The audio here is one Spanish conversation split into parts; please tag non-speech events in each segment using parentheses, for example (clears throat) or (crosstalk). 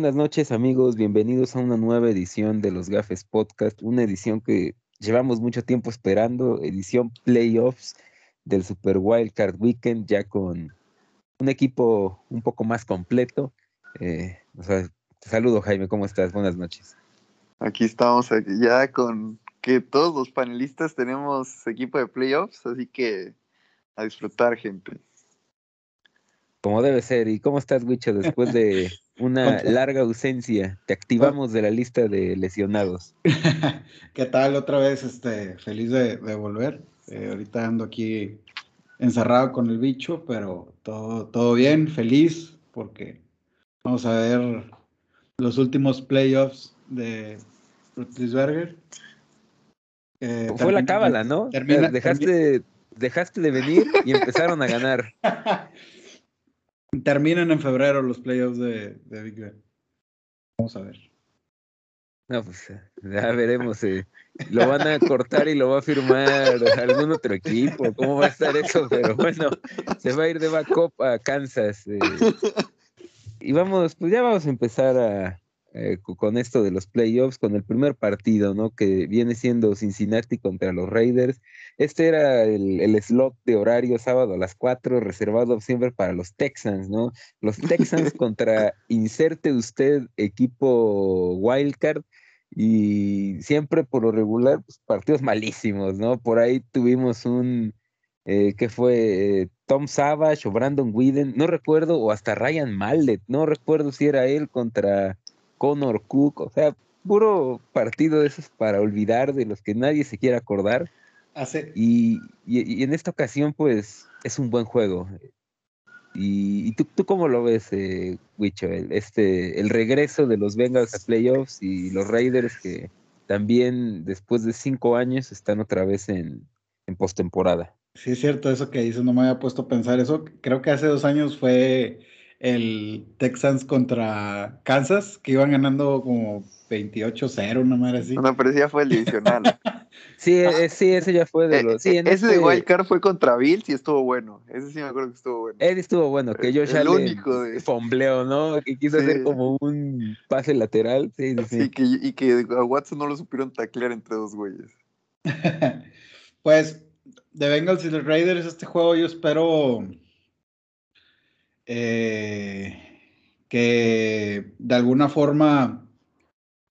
Buenas noches amigos, bienvenidos a una nueva edición de los Gafes Podcast, una edición que llevamos mucho tiempo esperando, edición playoffs del Super Wildcard Weekend, ya con un equipo un poco más completo. Eh, saludo Jaime, ¿cómo estás? Buenas noches. Aquí estamos ya con que todos los panelistas tenemos equipo de playoffs, así que a disfrutar, gente. Como debe ser. ¿Y cómo estás, Wicho, después de una larga ausencia? Te activamos de la lista de lesionados. (laughs) ¿Qué tal? Otra vez, este, feliz de, volver. Eh, ahorita ando aquí encerrado con el bicho, pero todo, todo bien, feliz, porque vamos a ver los últimos playoffs de Rutlisberger. Eh, Fue la cábala, ¿no? dejaste, dejaste de venir y empezaron a ganar. (laughs) Terminan en febrero los playoffs de, Big Ben. Vamos a ver. No, pues ya veremos. Eh. Lo van a cortar y lo va a firmar algún otro equipo. ¿Cómo va a estar eso? Pero bueno, se va a ir de backup a Kansas. Eh. Y vamos, pues ya vamos a empezar a, eh, con esto de los playoffs, con el primer partido, ¿no? Que viene siendo Cincinnati contra los Raiders. Este era el, slot de horario sábado a las 4, reservado siempre para los Texans, ¿no? Los Texans (laughs) contra inserte usted equipo Wildcard y siempre por lo regular, pues, partidos malísimos, ¿no? Por ahí tuvimos un, eh, que fue eh, Tom Savage o Brandon Whedon, no recuerdo, o hasta Ryan Mallet, no recuerdo si era él contra Connor Cook, o sea, puro partido de esos para olvidar, de los que nadie se quiere acordar. Y, en esta ocasión, pues, es un buen juego. ¿Y, tú, tú, cómo lo ves, eh, Wicho? El, este, el regreso de los Bengals a playoffs y los Raiders que también después de cinco años están otra vez en, en postemporada. Sí, es cierto, eso que dices, no me había puesto a pensar eso. Creo que hace dos años fue el Texans contra Kansas, que iban ganando como 28-0, una madre así. No, pero ese ya fue el divisional. (laughs) sí, ah. eh, sí, ese ya fue de eh, los. Sí, ese de este Wildcard fue contra Bills y estuvo bueno. Ese sí me acuerdo que estuvo bueno. Él estuvo bueno, que yo ya único de... fombleó, ¿no? Que quiso hacer como un pase lateral. Sí, sí. sí que, y que a Watson no lo supieron taclear entre dos güeyes. (laughs) pues, de Bengals y los Raiders, este juego yo espero eh, que de alguna forma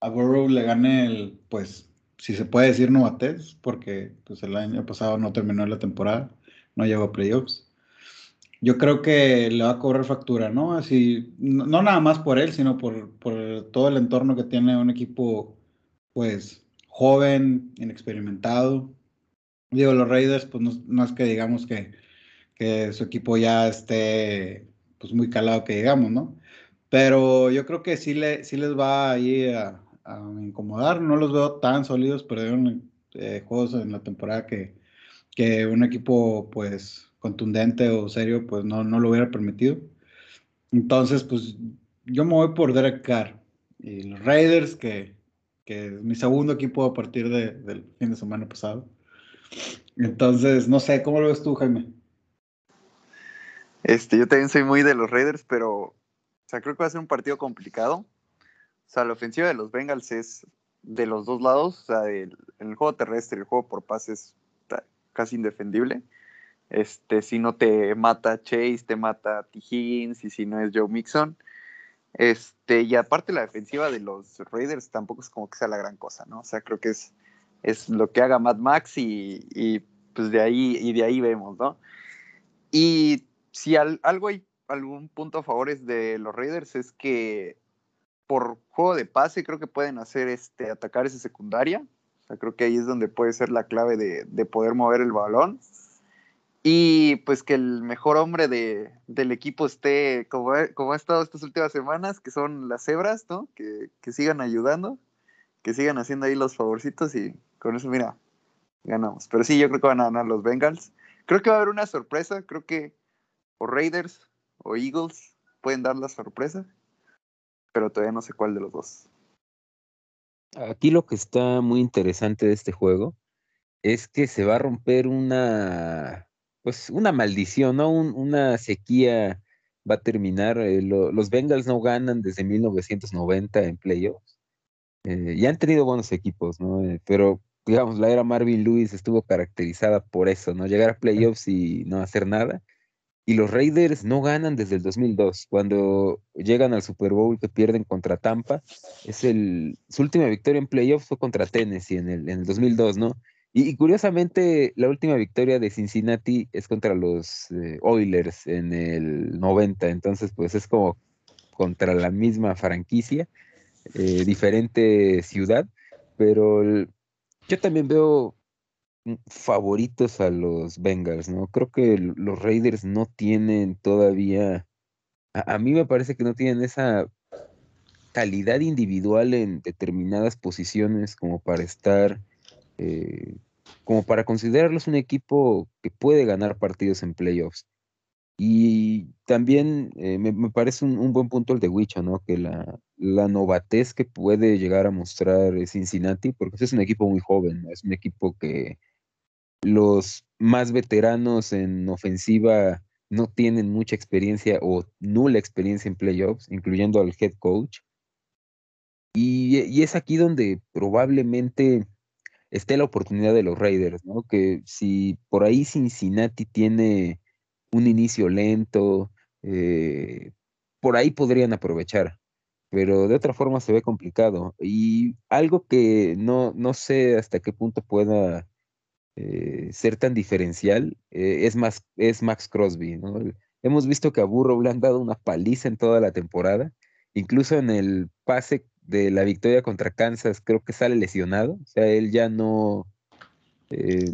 a Burrow le gane el, pues, si se puede decir novatez, porque pues el año pasado no terminó la temporada, no llegó a playoffs. Yo creo que le va a cobrar factura, ¿no? Así, no, nada más por él, sino por, por, todo el entorno que tiene un equipo, pues, joven, inexperimentado. Digo, los Raiders, pues no, es que digamos que, que su equipo ya esté pues muy calado que digamos, ¿no? Pero yo creo que sí, le, sí les va ahí a, a incomodar. No los veo tan sólidos, perdieron eh, juegos en la temporada que, que un equipo pues contundente o serio pues no, no lo hubiera permitido. Entonces, pues yo me voy por Derek Carr y los Raiders, que, que es mi segundo equipo a partir de, del fin de semana pasado. Entonces, no sé, ¿cómo lo ves tú, Jaime? Este, yo también soy muy de los Raiders, pero o sea, creo que va a ser un partido complicado. O sea, la ofensiva de los Bengals es de los dos lados, o sea, el, el juego terrestre, el juego por pases casi indefendible. Este, si no te mata Chase, te mata T. Higgins, y si no es Joe Mixon. Este, y aparte la defensiva de los Raiders tampoco es como que sea la gran cosa, ¿no? O sea, creo que es, es lo que haga Mad Max y, y pues de ahí, y de ahí vemos, ¿no? Y si algo hay, algún punto a favor de los Raiders es que por juego de pase creo que pueden hacer este, atacar esa secundaria. O sea, creo que ahí es donde puede ser la clave de, poder mover el balón. Y pues que el mejor hombre de, del equipo esté como, como ha estado estas últimas semanas, que son las cebras, ¿no? Que, que sigan ayudando, que sigan haciendo ahí los favorcitos y con eso, mira, ganamos. Pero sí, yo creo que van a ganar los Bengals. Creo que va a haber una sorpresa, creo que o Raiders o Eagles pueden dar la sorpresa, pero todavía no sé cuál de los dos. Aquí lo que está muy interesante de este juego es que se va a romper una, pues una maldición, ¿no? una sequía va a terminar. Eh, los Bengals no ganan desde 1990 en playoffs. Eh, y han tenido buenos equipos, ¿no? Eh, pero, digamos, la era Marvin Lewis estuvo caracterizada por eso, ¿no? Llegar a playoffs y no hacer nada. Y los Raiders no ganan desde el 2002, cuando llegan al Super Bowl que pierden contra Tampa. Es el, su última victoria en playoffs fue contra Tennessee en el, en el 2002, ¿no? Y, curiosamente, la última victoria de Cincinnati es contra los eh, Oilers en el 90, entonces pues es como contra la misma franquicia, eh, diferente ciudad, pero yo también veo favoritos a los Bengals, ¿no? Creo que los Raiders no tienen todavía, a, mí me parece que no tienen esa calidad individual en determinadas posiciones como para estar eh, como para considerarlos un equipo que puede ganar partidos en playoffs. Y también eh, me, parece un, buen punto el de Wicho, ¿no? Que la, la, novatez que puede llegar a mostrar Cincinnati, porque es un equipo muy joven, es un equipo que los más veteranos en ofensiva no tienen mucha experiencia o nula experiencia en playoffs, incluyendo al head coach. y es aquí donde probablemente esté la oportunidad de los Raiders, ¿no? Que si por ahí Cincinnati tiene un inicio lento, eh, por ahí podrían aprovechar, pero de otra forma se ve complicado. Y algo que no, no sé hasta qué punto pueda eh, ser tan diferencial eh, es, más, es Max Crosby, ¿no? Hemos visto que a Burrow le han dado una paliza en toda la temporada, incluso en el pase de la victoria contra Kansas, creo que sale lesionado. O sea, él ya no. Eh,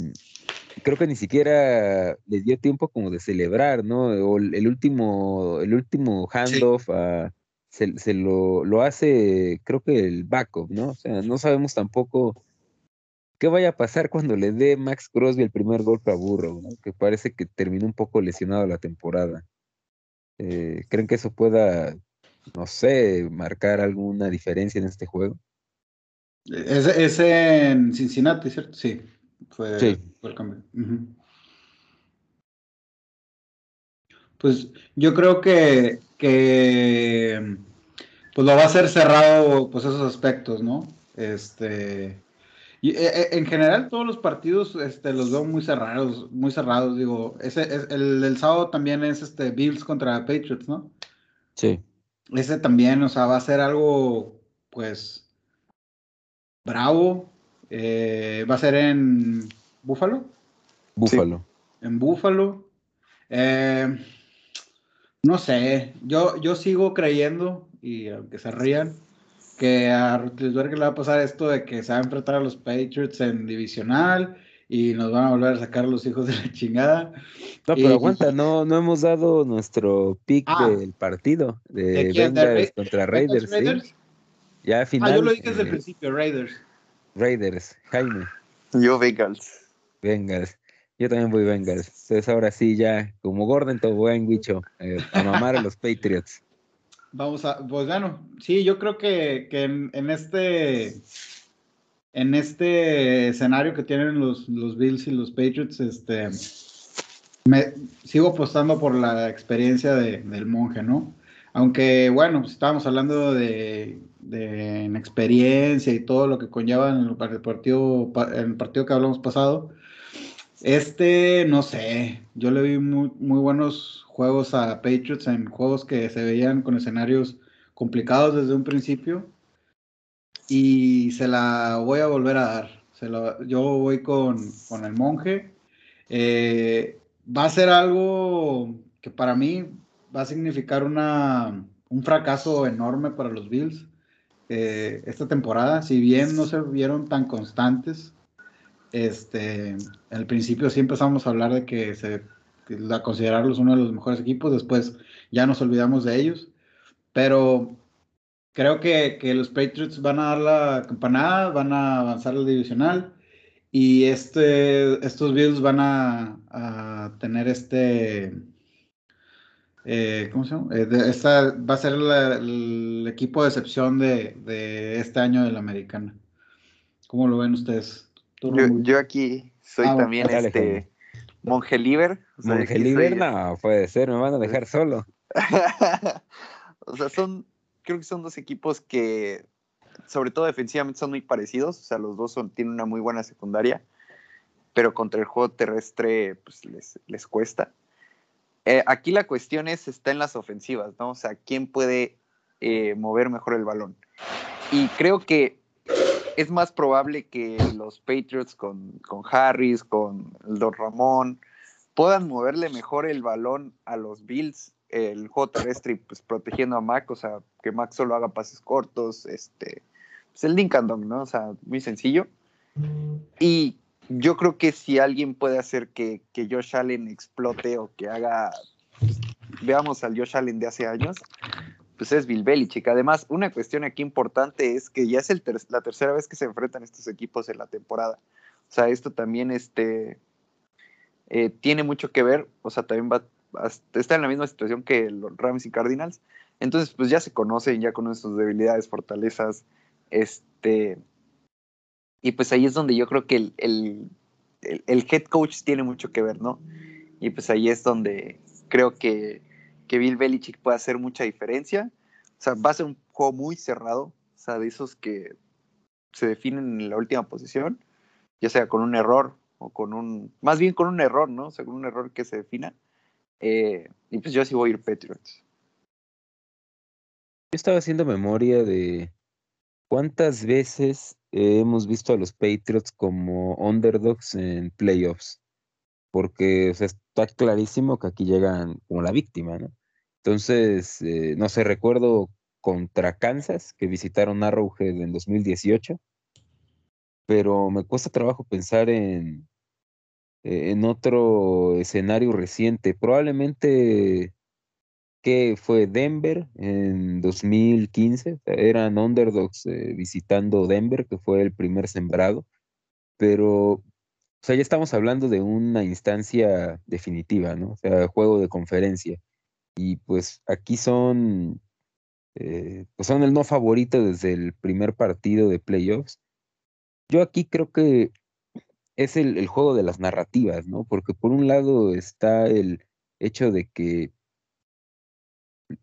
creo que ni siquiera le dio tiempo como de celebrar, ¿no? O el último, el último handoff se, lo, lo, hace, creo que el backup, ¿no? O sea, no sabemos tampoco qué vaya a pasar cuando le dé Max Crosby el primer golpe a Burrow, ¿no? Que parece que terminó un poco lesionado la temporada. Eh, ¿Creen que eso pueda no sé, marcar alguna diferencia en este juego. Es, en Cincinnati, ¿cierto? Sí, fue, el cambio. Pues yo creo que, que pues lo va a hacer cerrado, pues esos aspectos, ¿no? Este, y, e, e, en general todos los partidos este, los veo muy cerrados, muy cerrados, digo, ese, el del sábado también es este Bills contra Patriots, ¿no? Sí ese también, o sea, va a ser algo, pues, bravo. Eh, va a ser en Búfalo. Búfalo. en Búfalo. Eh, no sé, yo, yo sigo creyendo, y aunque se rían, que a Rutlisberg le va a pasar esto de que se va a enfrentar a los Patriots en divisional y nos van a volver a sacar los hijos de la chingada. No, pero aguanta, no, no hemos dado nuestro pick ah. del partido de, Bengals contra Raiders. ¿sí? Ya final. Ah, yo lo dije desde el principio, Raiders. Raiders, Jaime. Yo Bengals. Bengals. Yo también voy Bengals. Entonces ahora sí ya, como Gordon buen Guicho, eh, a mamar a los Patriots. Vamos a, pues bueno, sí, yo creo que, que en, este en este escenario que tienen los, los Bills y los Patriots, este, me sigo apostando por la experiencia del monje, ¿no? Aunque, bueno, pues, estábamos hablando de, de experiencia y todo lo que conlleva en el partido, en el partido que hablamos pasado. Este, no sé, yo le vi muy, buenos juegos a Patriots en juegos que se veían con escenarios complicados desde un principio y se la voy a volver a dar. Yo voy con, el monje. Eh, va a ser algo que para mí va a significar una, un fracaso enorme para los Bills eh, esta temporada. Si bien no se vieron tan constantes, este, al principio sí empezamos a hablar de que se a considerarlos uno de los mejores equipos, después ya nos olvidamos de ellos, pero creo que, los Patriots van a dar la campanada, van a avanzar al divisional y este, estos Bills van a, tener este, eh, ¿cómo se llama? Eh, esta va a ser el equipo de excepción de, este año de la americana. ¿Cómo lo ven ustedes? Yo, aquí soy ah, también este monje liber. monje liber, no, puede ser, me van a dejar solo. (laughs) o sea, son, creo que son dos equipos que, sobre todo defensivamente, son muy parecidos. O sea, los dos son, tienen una muy buena secundaria, pero contra el juego terrestre pues, les, les cuesta. Eh, aquí la cuestión es, está en las ofensivas, ¿no? O sea, ¿quién puede eh, mover mejor el balón? Y creo que es más probable que los Patriots con, con Harris, con Don Ramón, puedan moverle mejor el balón a los Bills, el juego terrestre, pues protegiendo a Mac, o sea, que Mac solo haga pases cortos, este, pues el Lincoln ¿no? O sea, muy sencillo. Y yo creo que si alguien puede hacer que, que Josh Allen explote o que haga, pues, veamos al Josh Allen de hace años, pues es Bill Belichick. Además, una cuestión aquí importante es que ya es la tercera vez que se enfrentan estos equipos en la temporada. O sea, esto también este, eh, tiene mucho que ver, o sea, también va, está en la misma situación que los Rams y Cardinals. Entonces, pues ya se conocen, ya conocen sus debilidades, fortalezas, este, y pues ahí es donde yo creo que el, el, el, head coach tiene mucho que ver, ¿no? Y pues ahí es donde creo que, que Bill Belichick puede hacer mucha diferencia. O sea, va a ser un juego muy cerrado, o sea, de esos que se definen en la última posición, ya sea con un error o con un, más bien con un error, ¿no? O sea, con un error que se defina. Eh, y pues yo sí voy a ir Patriots. Yo estaba haciendo memoria de cuántas veces hemos visto a los Patriots como underdogs en playoffs, porque está clarísimo que aquí llegan como la víctima, ¿no? Entonces, eh, no sé, recuerdo contra Kansas, que visitaron Arrowhead en 2018, pero me cuesta trabajo pensar en, en otro escenario reciente. Probablemente que fue Denver en 2015, eran underdogs eh, visitando Denver, que fue el primer sembrado, pero, o sea, ya estamos hablando de una instancia definitiva, ¿no? O sea, juego de conferencia. Y pues aquí son, eh, pues son el no favorito desde el primer partido de playoffs. Yo aquí creo que es el, el juego de las narrativas, ¿no? Porque por un lado está el hecho de que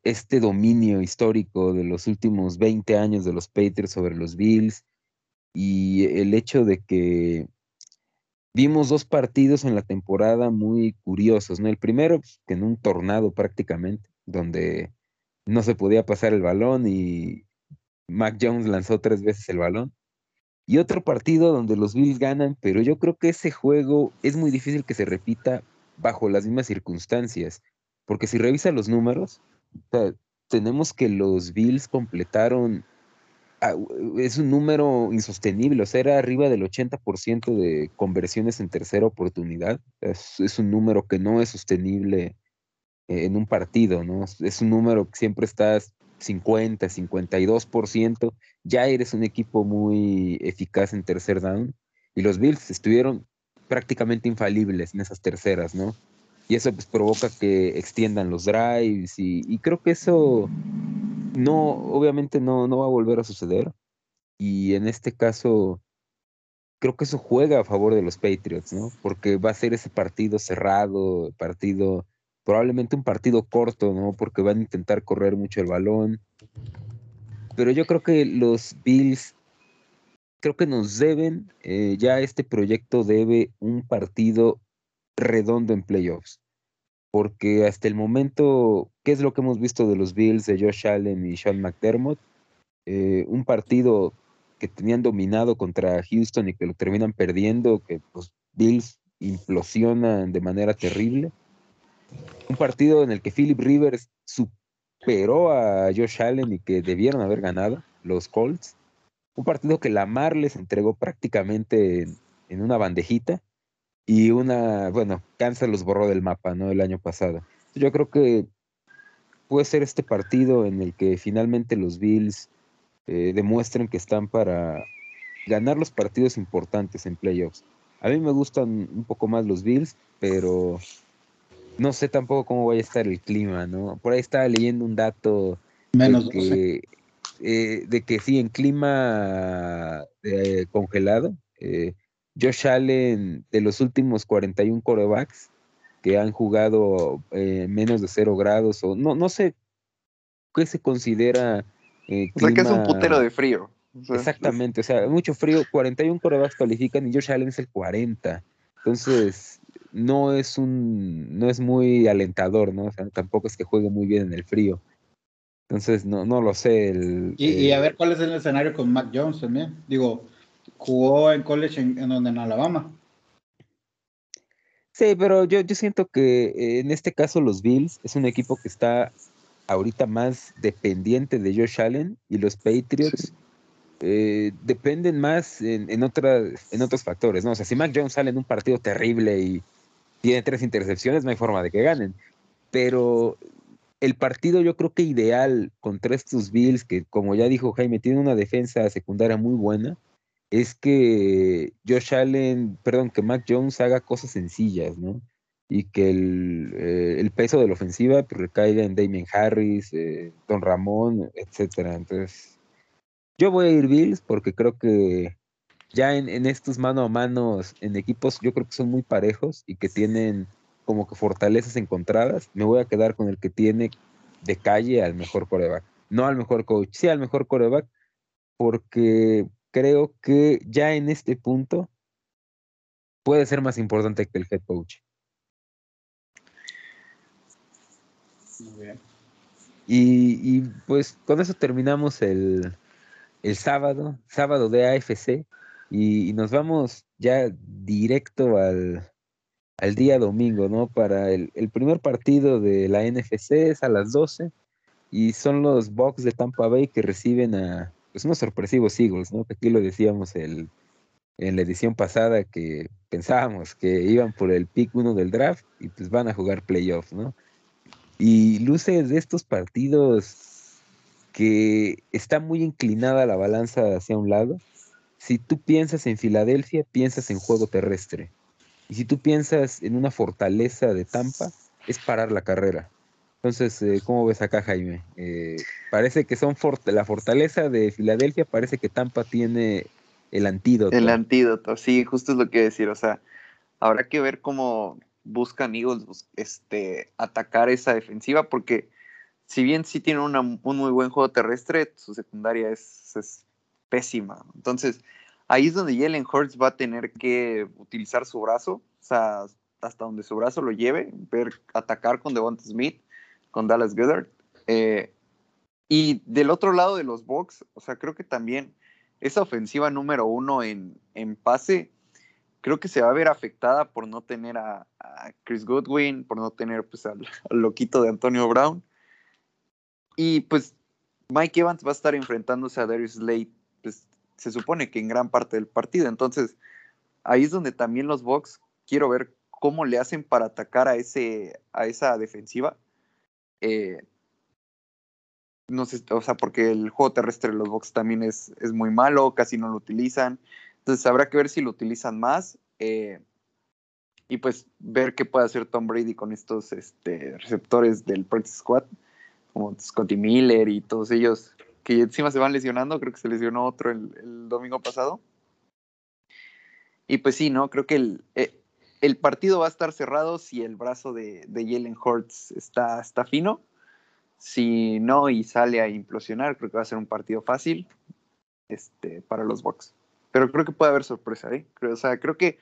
este dominio histórico de los últimos 20 años de los Patriots sobre los Bills y el hecho de que vimos dos partidos en la temporada muy curiosos, ¿no? El primero, pues, en un tornado prácticamente, donde no se podía pasar el balón y Mac Jones lanzó tres veces el balón. Y otro partido donde los Bills ganan, pero yo creo que ese juego es muy difícil que se repita bajo las mismas circunstancias, porque si revisa los números, tenemos que los Bills completaron, es un número insostenible, o sea, era arriba del 80% de conversiones en tercera oportunidad. Es, un número que no es sostenible en un partido, ¿no? Es un número que siempre estás 50, 52%, ya eres un equipo muy eficaz en tercer down. Y los Bills estuvieron prácticamente infalibles en esas terceras, ¿no? y eso pues provoca que extiendan los drives y, creo que eso no, obviamente no, no va a volver a suceder y en este caso creo que eso juega a favor de los Patriots, ¿no? Porque va a ser ese partido cerrado, partido, probablemente un partido corto, ¿no? Porque van a intentar correr mucho el balón. Pero yo creo que los Bills, creo que nos deben, eh, ya este proyecto debe un partido redondo en playoffs. Porque hasta el momento, ¿qué es lo que hemos visto de los Bills, de Josh Allen y Sean McDermott? Eh, un partido que tenían dominado contra Houston y que lo terminan perdiendo, que los Bills implosionan de manera terrible. Un partido en el que Philip Rivers superó a Josh Allen y que debieron haber ganado los Colts. Un partido que Lamar les entregó prácticamente en una bandejita y una, bueno, Kansas los borró del mapa, ¿no? El año pasado. Yo creo que puede ser este partido en el que finalmente los Bills eh, demuestren que están para ganar los partidos importantes en playoffs. A mí me gustan un poco más los Bills, pero no sé tampoco cómo vaya a estar el clima, ¿no? Por ahí estaba leyendo un dato Menos de que, eh, de que sí, en clima eh, congelado, Josh Allen, de los últimos 41 corebacks, que han jugado eh, menos de cero grados o no, no sé qué se considera. Eh, o sea, que es un putero de frío. Exactamente, o sea, mucho frío, 41 corebacks califican y Josh Allen es el 40. Entonces, no es un, no es muy alentador, ¿no? O sea, tampoco es que juegue muy bien en el frío. Entonces, no, no lo sé. El, y, a ver cuál es el escenario con Mac Jones también. Digo, jugó en college en, en donde en Alabama. Sí, pero yo, yo siento que eh, en este caso los Bills es un equipo que está ahorita más dependiente de Josh Allen y los Patriots eh, dependen más en, en, en otros factores, ¿no? O sea, si Mac Jones sale en un partido terrible y tiene tres intercepciones, no hay forma de que ganen. Pero el partido yo creo que ideal contra estos Bills, que como ya dijo Jaime, tiene una defensa secundaria muy buena, es que Josh Allen, perdón, que Mac Jones haga cosas sencillas, ¿no? Y que el, eh, peso de la ofensiva pues, recaiga en Damien Harris, eh, Don Ramón, etcétera. Entonces, yo voy a ir Bills porque creo que ya en, en, estos mano a manos en equipos, yo creo que son muy parejos y que tienen como que fortalezas encontradas. Me voy a quedar con el que tiene de calle al mejor coreback. No al mejor coach, sí al mejor coreback, porque creo que ya en este punto puede ser más importante que el head coach. Muy bien. Y, y pues con eso terminamos el, el sábado, sábado de AFC, y, nos vamos ya directo al, al, día domingo, ¿no? Para el, el, primer partido de la NFC es a las 12 y son los Bucks de Tampa Bay que reciben a pues, unos sorpresivos Eagles, ¿no? Aquí lo decíamos el, en la edición pasada que pensábamos que iban por el pick 1 del draft y pues van a jugar playoffs, ¿no? Y luces de estos partidos que está muy inclinada la balanza hacia un lado. Si tú piensas en Filadelfia, piensas en juego terrestre. Y si tú piensas en una fortaleza de Tampa, es parar la carrera. Entonces, eh, ¿cómo ves acá, Jaime? Eh, parece que son la fortaleza de Filadelfia, parece que Tampa tiene el antídoto. El antídoto, sí, justo es lo que decir. O sea, habrá que ver cómo buscan Eagles este, atacar esa defensiva, porque si bien sí tiene un muy buen juego terrestre, su secundaria es, pésima. Entonces, ahí es donde Jalen Hurts va a tener que utilizar su brazo, o sea, hasta donde su brazo lo lleve, ver atacar con Devonta Smith, con Dallas Goddard. Eh, y del otro lado de los Bucks, o sea, creo que también esa ofensiva número uno en, en pase, creo que se va a ver afectada por no tener a, Chris Goodwin, por no tener pues, (laughs) al, loquito de Antonio Brown. Y pues Mike Evans va a estar enfrentándose a Darius Slade, pues se supone que en gran parte del partido. Entonces, ahí es donde también los Bucks quiero ver cómo le hacen para atacar a, ese, a esa defensiva. Eh, no sé, o sea, porque el juego terrestre de los Bucks también es, es, muy malo, casi no lo utilizan. Entonces habrá que ver si lo utilizan más. Eh, y pues ver qué puede hacer Tom Brady con estos este, receptores del Practice Squad como Scotty Miller y todos ellos que encima se van lesionando, creo que se lesionó otro el, domingo pasado. Y pues sí, ¿no? Creo que el, eh, el, partido va a estar cerrado si el brazo de, de Jalen Hurts está, está fino. Si no y sale a implosionar, creo que va a ser un partido fácil este, para los Bucks. Pero creo que puede haber sorpresa, ¿eh? Creo, o sea, creo que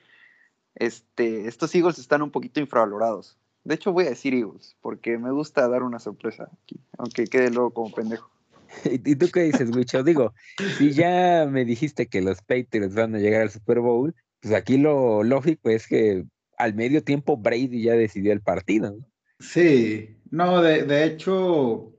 este, estos Eagles están un poquito infravalorados. De hecho, voy a decir Eagles, porque me gusta dar una sorpresa aquí, aunque quede luego como pendejo. (laughs) ¿Y tú qué dices, Wicho? Digo, si ya me dijiste que los Patriots van a llegar al Super Bowl, pues aquí lo lógico es que al medio tiempo Brady ya decidió el partido. ¿no? Sí, no, de, hecho,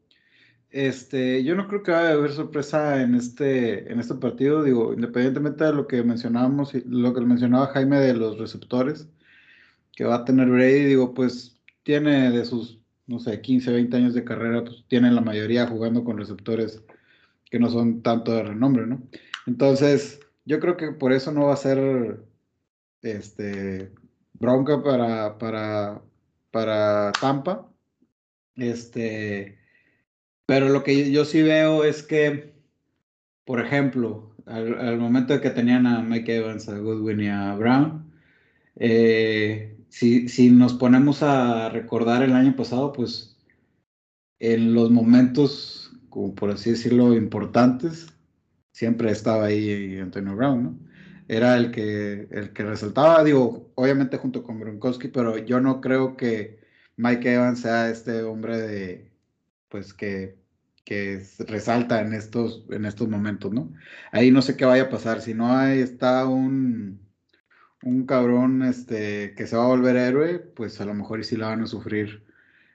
este, yo no creo que vaya a haber sorpresa en este, en este partido, digo, independientemente de lo que mencionábamos, lo que mencionaba Jaime de los receptores, que va a tener Brady, digo, pues tiene de sus, no sé, 15, 20 años de carrera, pues tiene la mayoría jugando con receptores que no son tanto de renombre, ¿no? Entonces, yo creo que por eso no va a ser este bronca para, para, para Tampa. Este, pero lo que yo sí veo es que, por ejemplo, al, momento de que tenían a Mike Evans, a Goodwin y a Brown, eh, si, si nos ponemos a recordar el año pasado, pues en los momentos, como por así decirlo, importantes, siempre estaba ahí Antonio Brown, ¿no? Era el que, el que resaltaba, digo, obviamente junto con Gronkowski, pero yo no creo que Mike Evans sea este hombre de, pues que, que resalta en estos, en estos momentos, ¿no? Ahí no sé qué vaya a pasar, si no hay, está un, un cabrón este, que se va a volver héroe, pues a lo mejor y sí la van a sufrir.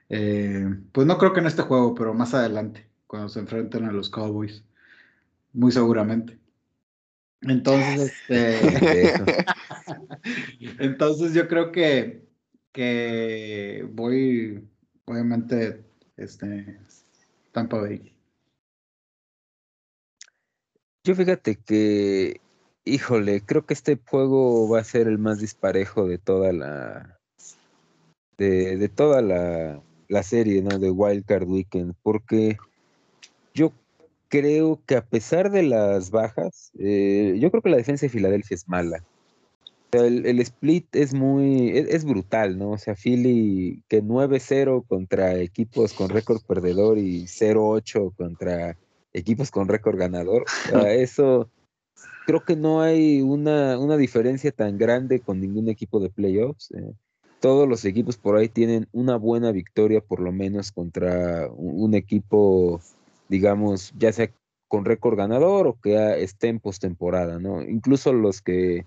Eh, pues no creo que en este juego, pero más adelante, cuando se enfrenten a los Cowboys. Muy seguramente. Entonces, este. (laughs) (laughs) Entonces yo creo que, que voy, obviamente, este, Tampa Bay. Yo fíjate que Híjole, creo que este juego va a ser el más disparejo de toda la. de, toda la, la, serie, ¿no? De Wildcard Weekend. Porque yo creo que a pesar de las bajas, eh, yo creo que la defensa de Filadelfia es mala. el, el, split es muy. Es, es, brutal, ¿no? O sea, Philly que 9-0 contra equipos con récord perdedor y 0-8 contra equipos con récord ganador. O sea, (laughs) eso creo que no hay una, una, diferencia tan grande con ningún equipo de playoffs. Eh. Todos los equipos por ahí tienen una buena victoria, por lo menos contra un, equipo, digamos, ya sea con récord ganador o que esté en postemporada, ¿no? Incluso los que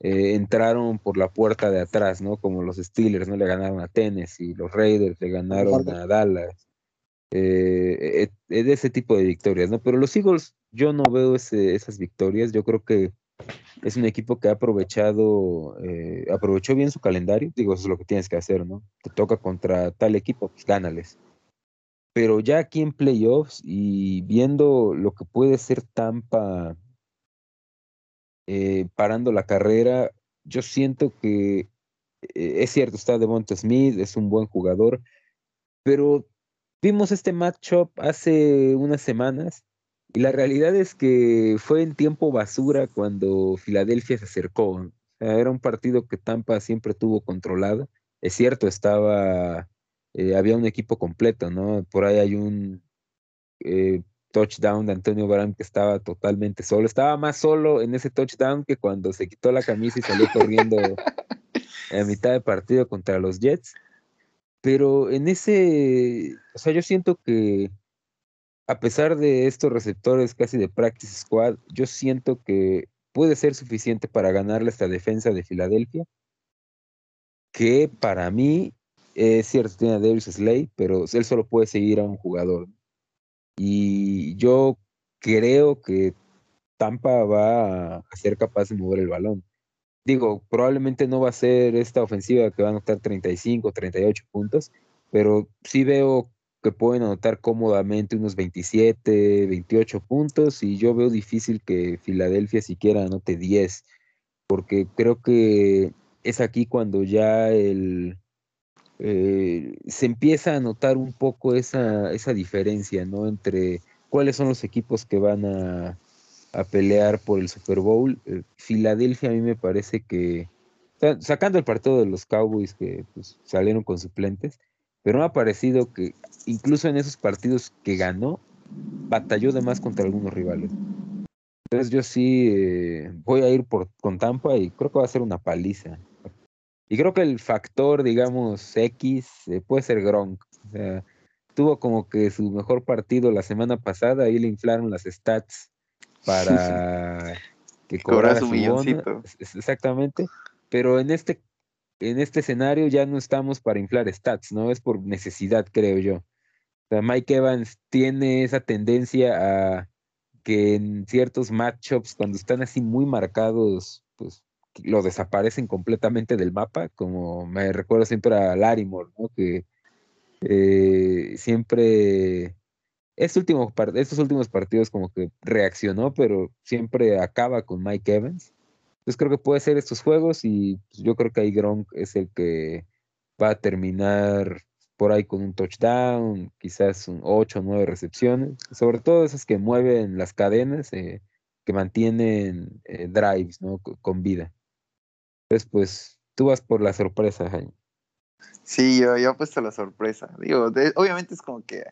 eh, entraron por la puerta de atrás, ¿no? Como los Steelers, ¿no? Le ganaron a Tennessee, los Raiders le ganaron a Dallas. Eh, de ese tipo de victorias, ¿no? Pero los Eagles yo no veo esas victorias. Yo creo que es un equipo que ha aprovechado, eh, aprovechó bien su calendario. Digo, eso es lo que tienes que hacer, ¿no? Te toca contra tal equipo, pues gánales. Pero ya aquí en playoffs y viendo lo que puede ser Tampa eh, parando la carrera, yo siento que eh, es cierto, está Devonta Smith, es un buen jugador, pero vimos este matchup hace unas semanas y la realidad es que fue en tiempo basura cuando Filadelfia se acercó. era un partido que Tampa siempre tuvo controlado. Es cierto, estaba, eh, había un equipo completo, ¿no? Por ahí hay un eh, touchdown de Antonio Brown que estaba totalmente solo. Estaba más solo en ese touchdown que cuando se quitó la camisa y salió corriendo (laughs) a mitad de partido contra los Jets. Pero en ese, o sea, yo siento que a pesar de estos receptores casi de practice squad, yo siento que puede ser suficiente para ganarle esta defensa de Filadelfia, que para mí es cierto, tiene a Darius Slay, pero él solo puede seguir a un jugador. Y yo creo que Tampa va a ser capaz de mover el balón. Digo, probablemente no va a ser esta ofensiva que va a anotar 35, 38 puntos, pero sí veo que pueden anotar cómodamente unos 27, 28 puntos y yo veo difícil que Filadelfia siquiera anote 10, porque creo que es aquí cuando ya el, eh, se empieza a notar un poco esa, esa diferencia, ¿no? Entre cuáles son los equipos que van a, a pelear por el Super Bowl. Eh, Filadelfia a mí me parece que, sacando el partido de los Cowboys que pues, salieron con suplentes, pero me ha parecido que incluso en esos partidos que ganó, batalló de más contra algunos rivales. Entonces yo sí eh, voy a ir por, con Tampa y creo que va a ser una paliza. Y creo que el factor, digamos, X eh, puede ser Gronk. O sea, tuvo como que su mejor partido la semana pasada y le inflaron las stats para (laughs) que cobrara su, bono. Exactamente. Pero en este en este escenario ya no estamos para inflar stats, ¿no? Es por necesidad, creo yo. O sea, Mike Evans tiene esa tendencia a que en ciertos matchups, cuando están así muy marcados, pues lo desaparecen completamente del mapa, como me recuerdo siempre a Larimore, ¿no? Que eh, siempre este último, estos últimos partidos como que reaccionó, pero siempre acaba con Mike Evans. Entonces creo que puede ser estos juegos y pues, yo creo que ahí Gronk es el que va a terminar por ahí con un touchdown, quizás un 8 o 9 recepciones, sobre todo esas que mueven las cadenas, eh, que mantienen eh, drives ¿no? con vida. Entonces, pues tú vas por la sorpresa, Jaime. Sí, yo, yo he puesto la sorpresa. Digo, obviamente es como que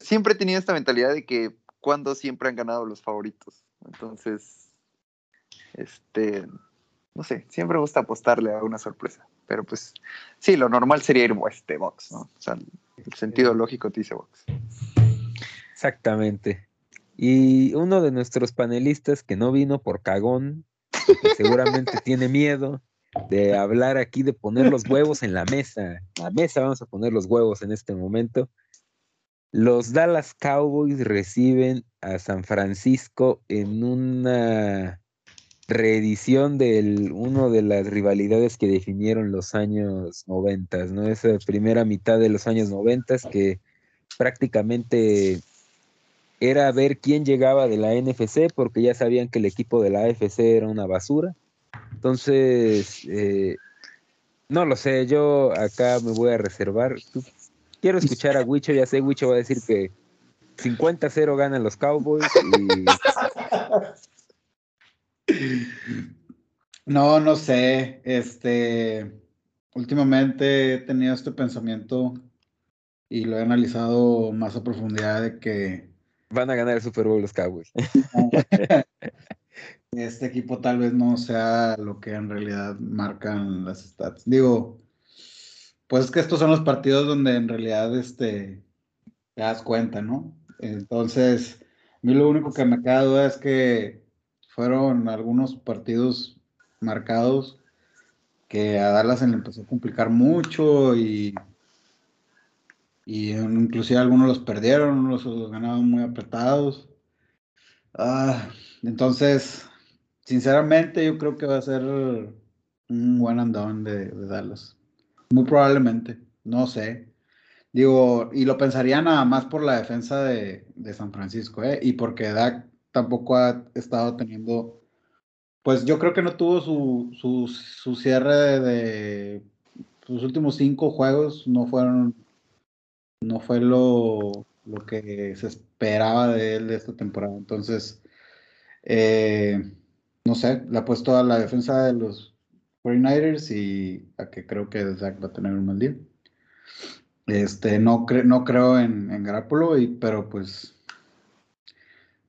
siempre he tenido esta mentalidad de que cuando siempre han ganado los favoritos. Entonces, este, no sé, siempre me gusta apostarle a una sorpresa. Pero pues, sí, lo normal sería ir este box, ¿no? O sea, el sentido lógico te dice box. Exactamente. Y uno de nuestros panelistas que no vino por cagón, seguramente tiene miedo de hablar aquí, de poner los huevos en la mesa. La mesa vamos a poner los huevos en este momento. Los Dallas Cowboys reciben a San Francisco en una reedición de uno de las rivalidades que definieron los años noventas, ¿no? Esa primera mitad de los años noventas que prácticamente era ver quién llegaba de la NFC porque ya sabían que el equipo de la AFC era una basura. Entonces, eh, no lo sé, yo acá me voy a reservar. Quiero escuchar a Wicho, ya sé, Wicho va a decir que 50-0 ganan los Cowboys. No, no sé. Este, últimamente he tenido este pensamiento y lo he analizado más a profundidad de que van a ganar el Super Bowl los Cowboys. (laughs) este equipo tal vez no sea lo que en realidad marcan las stats. Digo, pues es que estos son los partidos donde en realidad este, te das cuenta, ¿no? Entonces, a mí lo único que me queda duda es que fueron algunos partidos marcados que a Dallas se le empezó a complicar mucho y, y inclusive algunos los perdieron, los, los ganaban muy apretados. Ah, entonces, sinceramente yo creo que va a ser un buen andón de Dallas. Muy probablemente, no sé. Digo, y lo pensaría nada más por la defensa de, San Francisco, ¿eh? Y porque Dak tampoco ha estado teniendo, pues yo creo que no tuvo su, su, cierre de, sus últimos cinco juegos, no fueron, no fue lo, lo que se esperaba de él de esta temporada. Entonces, eh, no sé, le ha puesto a la defensa de los 49ers y a que creo que Zach va a tener un mal día. Este, no, no creo en, en Garapolo, y, pero pues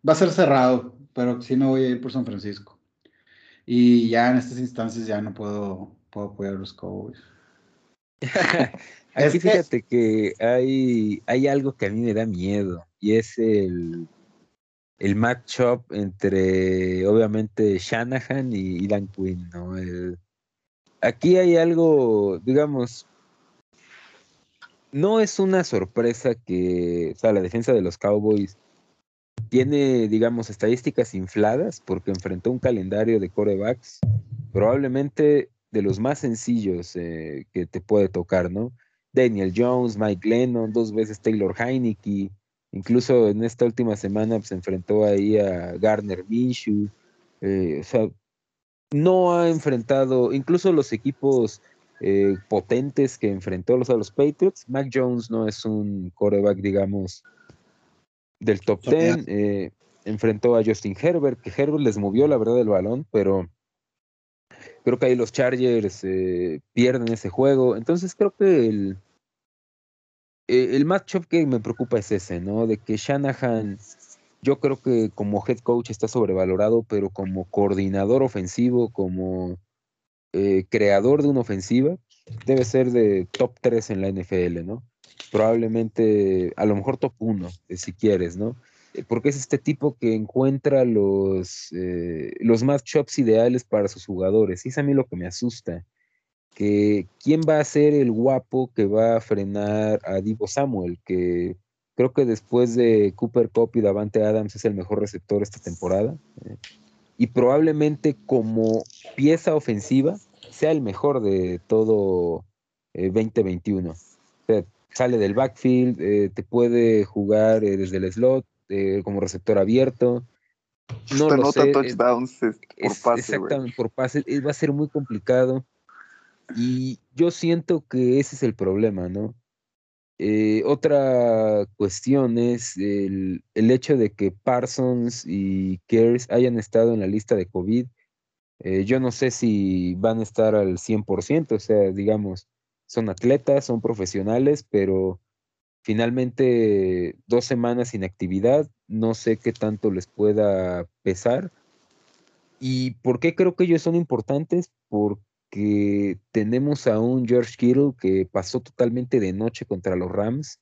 va a ser cerrado, pero sí me voy a ir por San Francisco. Y ya en estas instancias ya no puedo, puedo apoyar a los Cowboys. (laughs) Aquí fíjate que hay, hay algo que a mí me da miedo y es el, el matchup entre obviamente Shanahan y Dan Quinn, ¿no? El, aquí hay algo, digamos, no es una sorpresa que, o sea, la defensa de los Cowboys tiene, digamos, estadísticas infladas porque enfrentó un calendario de corebacks probablemente de los más sencillos eh, que te puede tocar, ¿no? Daniel Jones, Mike Lennon, dos veces Taylor Heineke, incluso en esta última semana pues, se enfrentó ahí a Garner Minshew, eh, o sea, no ha enfrentado, incluso los equipos eh, potentes que enfrentó los, a los Patriots, Mac Jones no es un coreback, digamos, del top 10. Eh, enfrentó a Justin Herbert, que Herbert les movió la verdad el balón, pero creo que ahí los Chargers eh, pierden ese juego. Entonces creo que el, el matchup que me preocupa es ese, ¿no? De que Shanahan yo creo que como head coach está sobrevalorado, pero como coordinador ofensivo, como eh, creador de una ofensiva, debe ser de top 3 en la NFL, ¿no? Probablemente, a lo mejor top 1, eh, si quieres, ¿no? Eh, porque es este tipo que encuentra los, los matchups ideales para sus jugadores. Y es a mí lo que me asusta. Que quién va a ser el guapo que va a frenar a Divo Samuel, que Creo que después de Cooper Cup y Davante Adams es el mejor receptor esta temporada. Eh, y probablemente como pieza ofensiva sea el mejor de todo 2021. Eh, sale del backfield, eh, te puede jugar desde el slot como receptor abierto. No lo sé. touchdowns por pase. Exactamente, por pase. Va a ser muy complicado. Y yo siento que ese es el problema, ¿no? Eh, otra cuestión es el, hecho de que Parsons y Kears hayan estado en la lista de COVID. Eh, yo no sé si van a estar al 100%, o sea, digamos, son atletas, son profesionales, pero finalmente dos semanas sin actividad, no sé qué tanto les pueda pesar. ¿Y por qué creo que ellos son importantes? Porque tenemos a un George Kittle que pasó totalmente de noche contra los Rams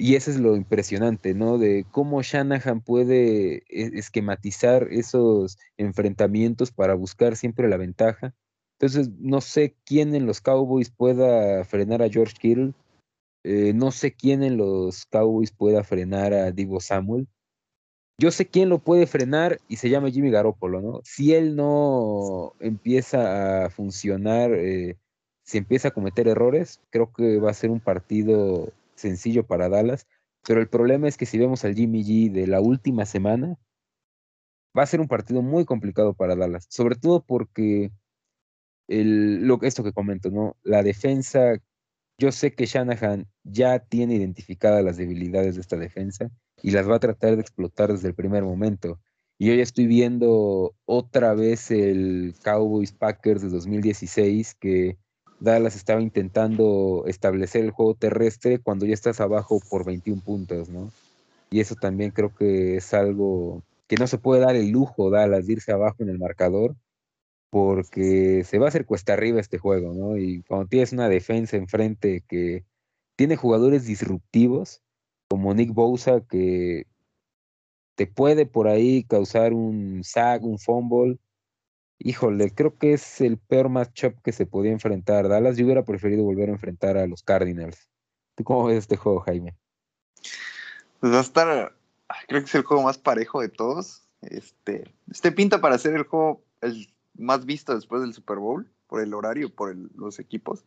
y eso es lo impresionante, ¿no? De cómo Shanahan puede e, esquematizar esos enfrentamientos para buscar siempre la ventaja. Entonces, no sé quién en los Cowboys pueda frenar a George Kittle. Eh, no sé quién en los Cowboys pueda frenar a Divo Samuel. Yo sé quién lo puede frenar y se llama Jimmy Garoppolo, ¿no? Si él no empieza a funcionar, eh, si empieza a cometer errores, creo que va a ser un partido sencillo para Dallas, pero el problema es que si vemos al Jimmy G de la última semana, va a ser un partido muy complicado para Dallas, sobre todo porque lo, esto que comento, ¿no? La defensa, yo sé que Shanahan ya tiene identificadas las debilidades de esta defensa y las va a tratar de explotar desde el primer momento. Y yo estoy viendo otra vez el Cowboys Packers de 2016 que Dallas estaba intentando establecer el juego terrestre cuando ya estás abajo por 21 puntos, ¿no? Y eso también creo que es algo que no se puede dar el lujo Dallas de irse abajo en el marcador porque se va a hacer cuesta arriba este juego, ¿no? Y cuando tienes una defensa enfrente que tiene jugadores disruptivos como Nick Bosa que te puede por ahí causar un sack, un fumble, Híjole, creo que es el peor matchup que se podía enfrentar. Dallas, yo hubiera preferido volver a enfrentar a los Cardinals. ¿Tú cómo ves este juego, Jaime? Pues va a estar, creo que es el juego más parejo de todos. Este, este pinta para ser el juego el más visto después del Super Bowl, por el horario, por los equipos.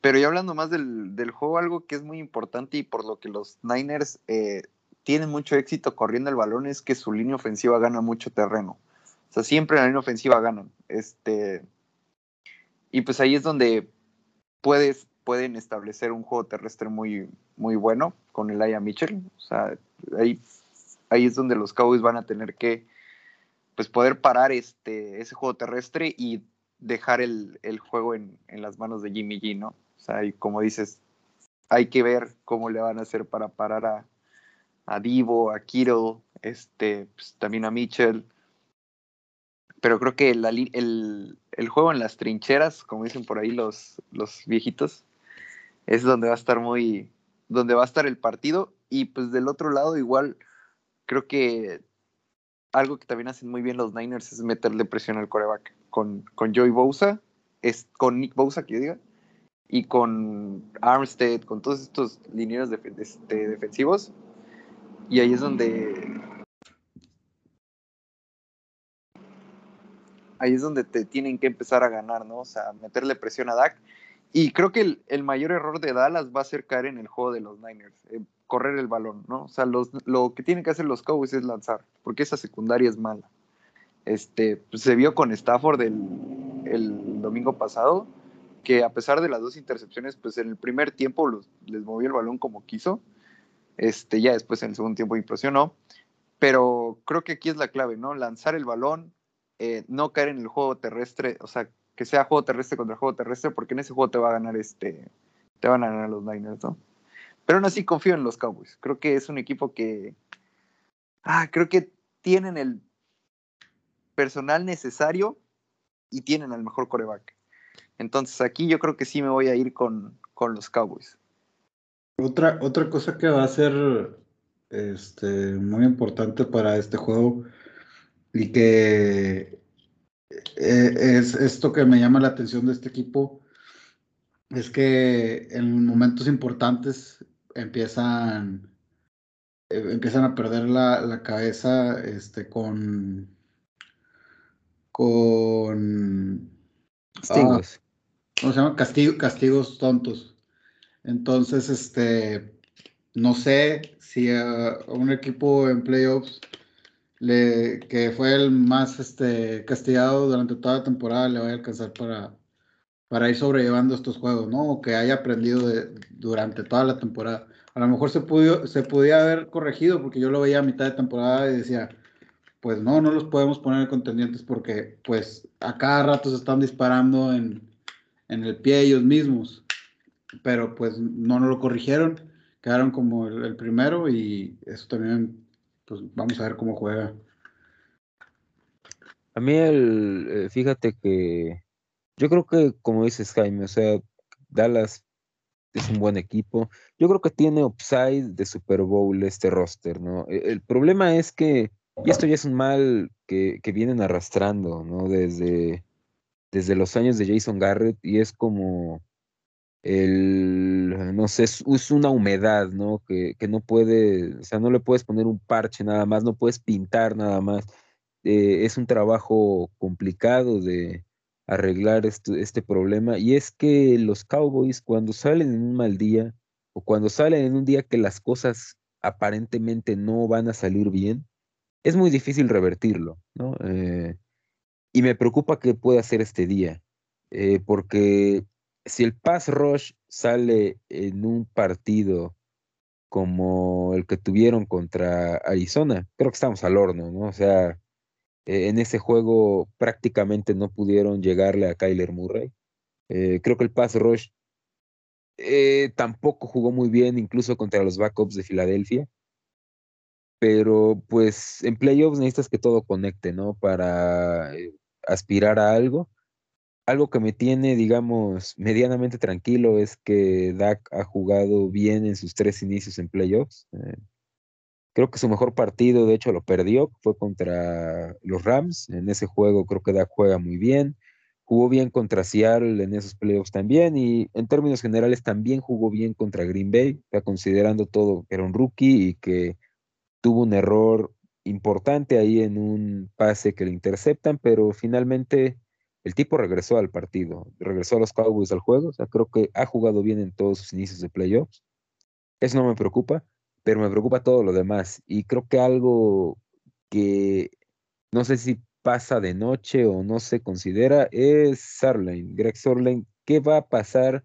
Pero ya hablando más del, juego, algo que es muy importante y por lo que los Niners eh, tienen mucho éxito corriendo el balón es que su línea ofensiva gana mucho terreno. O sea, siempre en la línea ofensiva ganan. Este, y pues ahí es donde puedes, pueden establecer un juego terrestre muy, muy bueno con el Aya Mitchell. O sea, ahí, ahí es donde los Cowboys van a tener que pues poder parar este, ese juego terrestre y dejar el, juego en, las manos de Jimmy G, ¿no? O sea, y como dices, hay que ver cómo le van a hacer para parar a, a Divo, a Kittle, este, pues, también a Mitchell pero creo que el, juego en las trincheras, como dicen por ahí los, los viejitos, es donde va a estar muy, donde va a estar el partido. Y pues del otro lado, igual, creo que algo que también hacen muy bien los Niners es meterle presión al coreback. Con, con Joey Bosa, es, con Nick Bosa, que yo diga, y con Armstead, con todos estos linieros este, defensivos. Y ahí es donde ahí es donde te tienen que empezar a ganar, ¿no? O sea, meterle presión a Dak. Y creo que el, mayor error de Dallas va a ser caer en el juego de los Niners, eh, correr el balón, ¿no? O sea, lo que tienen que hacer los Cowboys es lanzar, porque esa secundaria es mala. Este, pues, se vio con Stafford el, el, domingo pasado, que a pesar de las dos intercepciones, pues en el primer tiempo los, les movió el balón como quiso. Este, ya después en el segundo tiempo impresionó. Pero creo que aquí es la clave, ¿no? Lanzar el balón, eh, no caer en el juego terrestre, o sea, que sea juego terrestre contra juego terrestre, porque en ese juego te va a ganar este, te van a ganar los Niners, ¿no? Pero aún así confío en los Cowboys. Creo que es un equipo que, ah, creo que tienen el personal necesario y tienen al mejor coreback. Entonces aquí yo creo que sí me voy a ir con, con los Cowboys. Otra, otra cosa que va a ser este, muy importante para este juego y que eh, es esto que me llama la atención de este equipo, es que en momentos importantes empiezan, eh, empiezan a perder la, cabeza este, con, con castigos. Ah, ¿Cómo se llama? castigos tontos. Entonces, este, no sé si a un equipo en playoffs le, que fue el más este, castigado durante toda la temporada, le vaya a alcanzar para, para ir sobrellevando estos juegos, ¿no? O que haya aprendido durante toda la temporada. A lo mejor se, pudo, se podía haber corregido porque yo lo veía a mitad de temporada y decía, pues no, no los podemos poner contendientes porque pues a cada rato se están disparando en, en el pie ellos mismos, pero pues no nos lo corrigieron, quedaron como el, primero y eso también, pues vamos a ver cómo juega. A mí el, eh, fíjate que yo creo que como dices Jaime, o sea, Dallas es un buen equipo. Yo creo que tiene upside de Super Bowl este roster, ¿no? E, el, problema es que, y esto ya es un mal que, que, vienen arrastrando, ¿no? Desde, desde los años de Jason Garrett, y es como el, no sé, es, una humedad, ¿no? Que, que, no puede, o sea, no le puedes poner un parche nada más, no puedes pintar nada más. Eh, es un trabajo complicado de, arreglar este, problema. Y es que los Cowboys cuando salen en un mal día o cuando salen en un día que las cosas aparentemente no van a salir bien, es muy difícil revertirlo, ¿no? Eh, y me preocupa que pueda ser este día, eh, porque si el pass rush sale en un partido como el que tuvieron contra Arizona, creo que estamos al horno, ¿no? O sea, eh, en ese juego prácticamente no pudieron llegarle a Kyler Murray. Eh, creo que el pass rush eh, tampoco jugó muy bien, incluso contra los backups de Filadelfia. Pero pues en playoffs necesitas que todo conecte, ¿no? Para aspirar a algo. Algo que me tiene, digamos, medianamente tranquilo es que Dak ha jugado bien en sus tres inicios en playoffs. Creo que su mejor partido, de hecho, lo perdió, fue contra los Rams. En ese juego creo que Dak juega muy bien. Jugó bien contra Seattle en esos playoffs también y en términos generales también jugó bien contra Green Bay, considerando todo que era un rookie y que tuvo un error importante ahí en un pase que le interceptan, pero finalmente el tipo regresó al partido, regresó a los Cowboys al juego, o creo que ha jugado bien en todos sus inicios de playoffs. Eso no me preocupa pero me preocupa todo lo demás. Y creo que algo que no sé si pasa de noche o no se considera es Sarlane, Greg Sarlane. ¿Qué va a pasar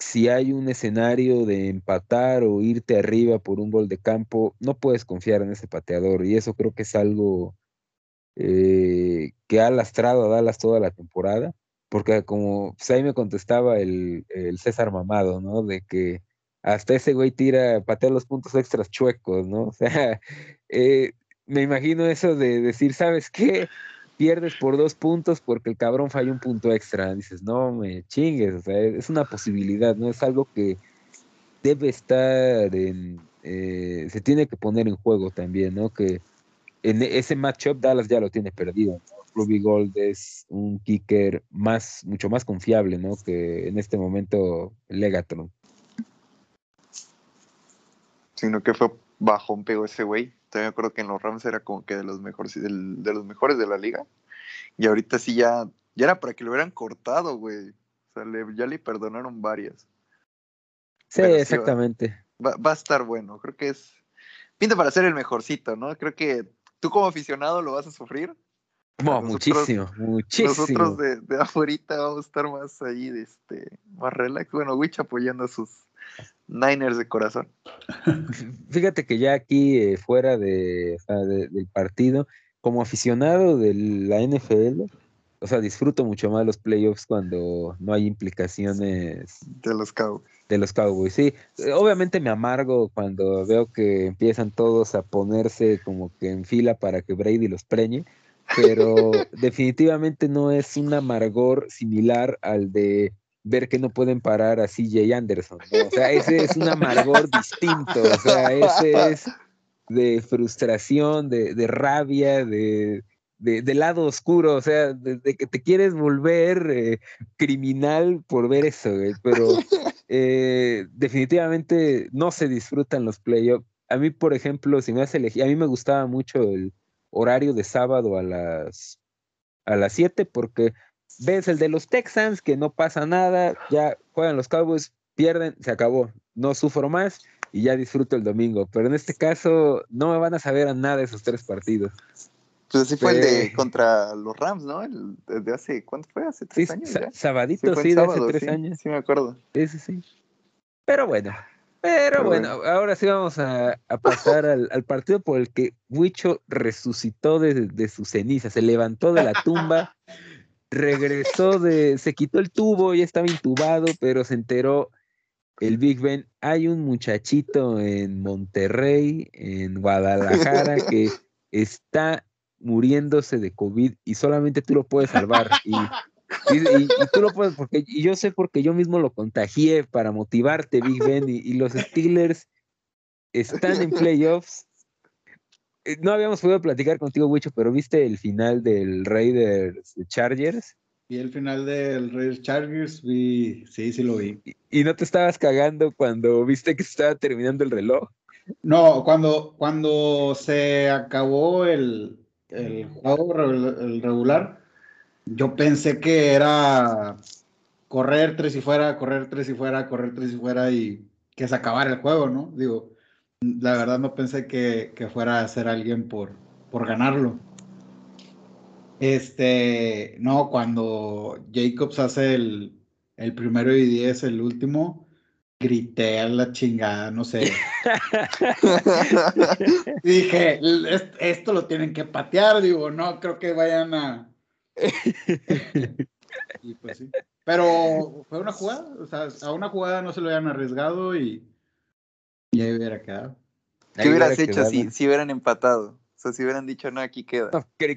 si hay un escenario de empatar o irte arriba por un gol de campo? No puedes confiar en ese pateador y eso creo que es algo eh, que ha lastrado a Dallas toda la temporada. Porque como pues, ahí me contestaba el, el César Mamado, ¿no? De que hasta ese güey tira, patea los puntos extras chuecos, ¿no? (laughs) O sea, eh, me imagino eso de decir, ¿sabes qué? Pierdes por dos puntos porque el cabrón falló un punto extra. Dices, no me chingues, o sea, es una posibilidad, ¿no? Es algo que debe estar en, eh, se tiene que poner en juego también, ¿no? Que en ese matchup Dallas ya lo tiene perdido. Ruby Gold es un kicker más, mucho más confiable, ¿no? Que en este momento Legatron sino que fue bajón pegó ese güey. También me acuerdo que en los Rams era como que de los mejores, de, los mejores de la liga. Y ahorita sí ya, ya era para que lo hubieran cortado, güey. O sea, ya le perdonaron varias. Sí, exactamente. va, a estar bueno. Creo que es. Pinta para ser el mejorcito, ¿no? Creo que tú como aficionado lo vas a sufrir. muchísimo, muchísimo. Nosotros de, de afuera vamos a estar más ahí, este, más relax. Bueno, Witch apoyando a sus, Niners de corazón. (laughs) Fíjate que ya aquí eh, fuera de, del partido, como aficionado de la NFL, o sea, disfruto mucho más los playoffs cuando no hay implicaciones de los Cowboys. De los Cowboys, sí. Obviamente me amargo cuando veo que empiezan todos a ponerse como que en fila para que Brady los preñe, pero (laughs) definitivamente no es un amargor similar al de ver que no pueden parar a CJ Anderson. O sea, ese es un amargor distinto. O sea, ese es de frustración, de, de rabia, de, de, lado oscuro. O sea, de, que te quieres volver eh, criminal por ver eso, Pero eh, definitivamente no se disfrutan los playoffs. A mí, por ejemplo, si me hace elegir, a mí me gustaba mucho el horario de sábado a las a las 7 porque ves el de los Texans, que no pasa nada, ya juegan los Cowboys, pierden, se acabó, no sufro más y ya disfruto el domingo. Pero en este caso no me van a saber a nada esos tres partidos. Pues así fue el de contra los Rams, ¿no? El de hace, ¿cuánto fue? ¿Hace tres años? Sabadito, sí, de hace tres años. Sí, me acuerdo. Sí, sí, sí. Pero bueno, Pero, bueno, ahora sí vamos a, pasar al, partido por el que Huicho resucitó de, de sus cenizas, se levantó de la tumba, regresó de, se quitó el tubo, ya estaba intubado, pero se enteró el Big Ben. Hay un muchachito en Monterrey, en Guadalajara, (laughs) que está muriéndose de COVID y solamente tú lo puedes salvar. Y, tú lo puedes, porque y yo sé porque yo mismo lo contagié para motivarte, Big Ben, y, los Steelers están en playoffs. Eh, no habíamos podido platicar contigo, Wicho, pero ¿viste el final del Raiders Chargers? Y el final del Raiders Chargers, vi, sí, sí lo vi. ¿Y, no te estabas cagando cuando viste que estaba terminando el reloj? No, cuando, cuando se acabó el, el juego el regular, yo pensé que era correr tres y fuera, correr tres y fuera, correr tres y fuera y que se acabara el juego, ¿no? Digo, la verdad no pensé que, que fuera a ser alguien por, por ganarlo. Este, no, cuando Jacobs hace el, el primero y diez, el último, grité a la chingada, no sé. (laughs) dije, esto lo tienen que patear, digo, no creo que vayan a. (laughs) y pues sí. Pero fue una jugada, o sea, a una jugada no se lo habían arriesgado y, y ahí hubiera quedado. ¿Qué hubieras hecho si, si hubieran empatado? O sea, si hubieran dicho, no, aquí queda.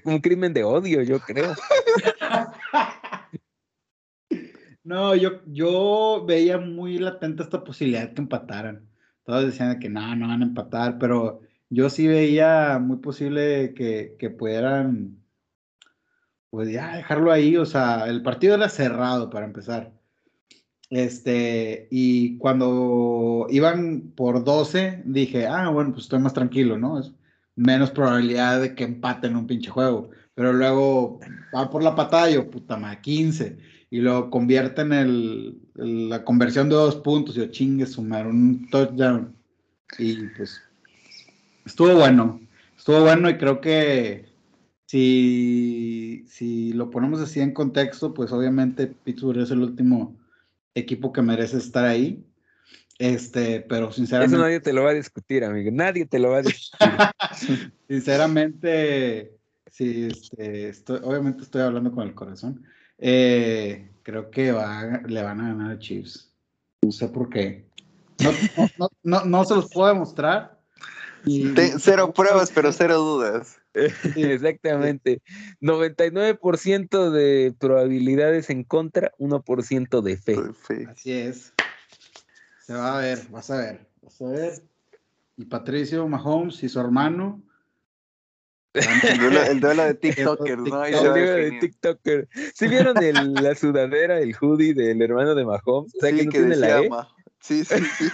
un crimen de odio, yo creo. (laughs) no, yo, yo veía muy latente esta posibilidad que empataran. Todos decían que no, no van a empatar, pero yo sí veía muy posible que, que pudieran, pues ya dejarlo ahí. O sea, el partido era cerrado para empezar. Este, y cuando iban por 12, dije, ah, bueno, pues estoy más tranquilo, ¿no? menos probabilidad de que empaten un pinche juego. Pero luego va por la pantalla, puta madre, 15. Y lo convierten en la conversión de dos puntos. Y yo chingue sumar un touchdown. Y pues estuvo bueno. Estuvo bueno y creo que si, si lo ponemos así en contexto, pues obviamente Pittsburgh es el último equipo que merece estar ahí. Este, pero sinceramente. Eso nadie te lo va a discutir, amigo. Nadie te lo va a discutir. (laughs) sinceramente, sí, este, estoy, obviamente estoy hablando con el corazón. Eh, creo que va, le van a ganar a Chiefs. No sé por qué. No, no, no, se los puedo demostrar. cero pruebas, (laughs) pero cero dudas. (laughs) Exactamente. 99% de probabilidades en contra, 1% de fe. Así es. Se va a ver, vas a ver, vas a ver. Y Patricio Mahomes y su hermano. El duelo, de TikToker, ¿no? El duelo de (laughs) TikToker. ¿Sí vieron la sudadera, el hoodie del hermano de Mahomes? O sea, que no tiene la E. Sí, sí, sí.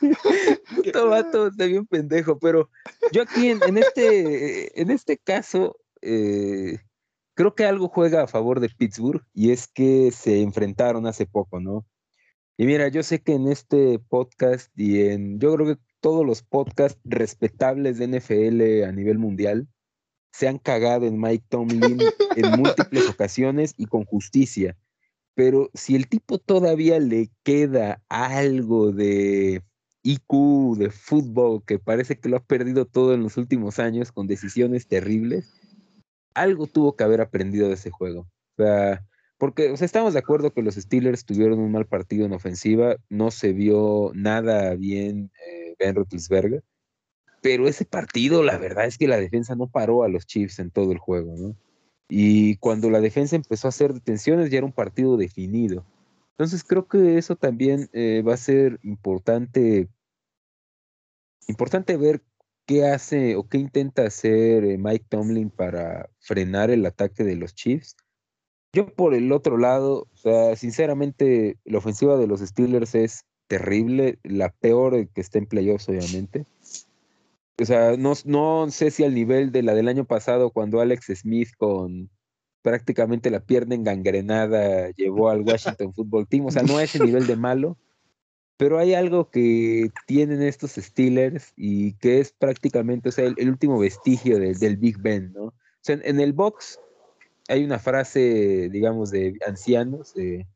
(laughs) Todo vato está bien pendejo, pero yo aquí en, este, en este caso, eh, creo que algo juega a favor de Pittsburgh y es que se enfrentaron hace poco, ¿no? Y mira, yo sé que en este podcast y en, yo creo que todos los podcasts respetables de NFL a nivel mundial se han cagado en Mike Tomlin (laughs) en múltiples ocasiones y con justicia. Pero si el tipo todavía le queda algo de IQ, de fútbol, que parece que lo ha perdido todo en los últimos años con decisiones terribles, algo tuvo que haber aprendido de ese juego. O sea, porque, estamos de acuerdo que los Steelers tuvieron un mal partido en ofensiva, no se vio nada bien eh, Ben Roethlisberger, pero ese partido, la verdad es que la defensa no paró a los Chiefs en todo el juego, ¿no? Y cuando la defensa empezó a hacer detenciones, ya era un partido definido. Entonces creo que eso también eh, va a ser importante, importante ver qué hace o qué intenta hacer eh, Mike Tomlin para frenar el ataque de los Chiefs yo por el otro lado, o sea, sinceramente, la ofensiva de los Steelers es terrible, la peor que está en playoffs, obviamente. O sea, no, no sé si al nivel de la del año pasado, cuando Alex Smith con prácticamente la pierna engangrenada llevó al Washington Football Team, o sea, no a ese nivel de malo, pero hay algo que tienen estos Steelers y que es prácticamente, o sea, el, último vestigio del Big Ben, ¿no? O sea, en el box hay una frase, digamos, de ancianos, de,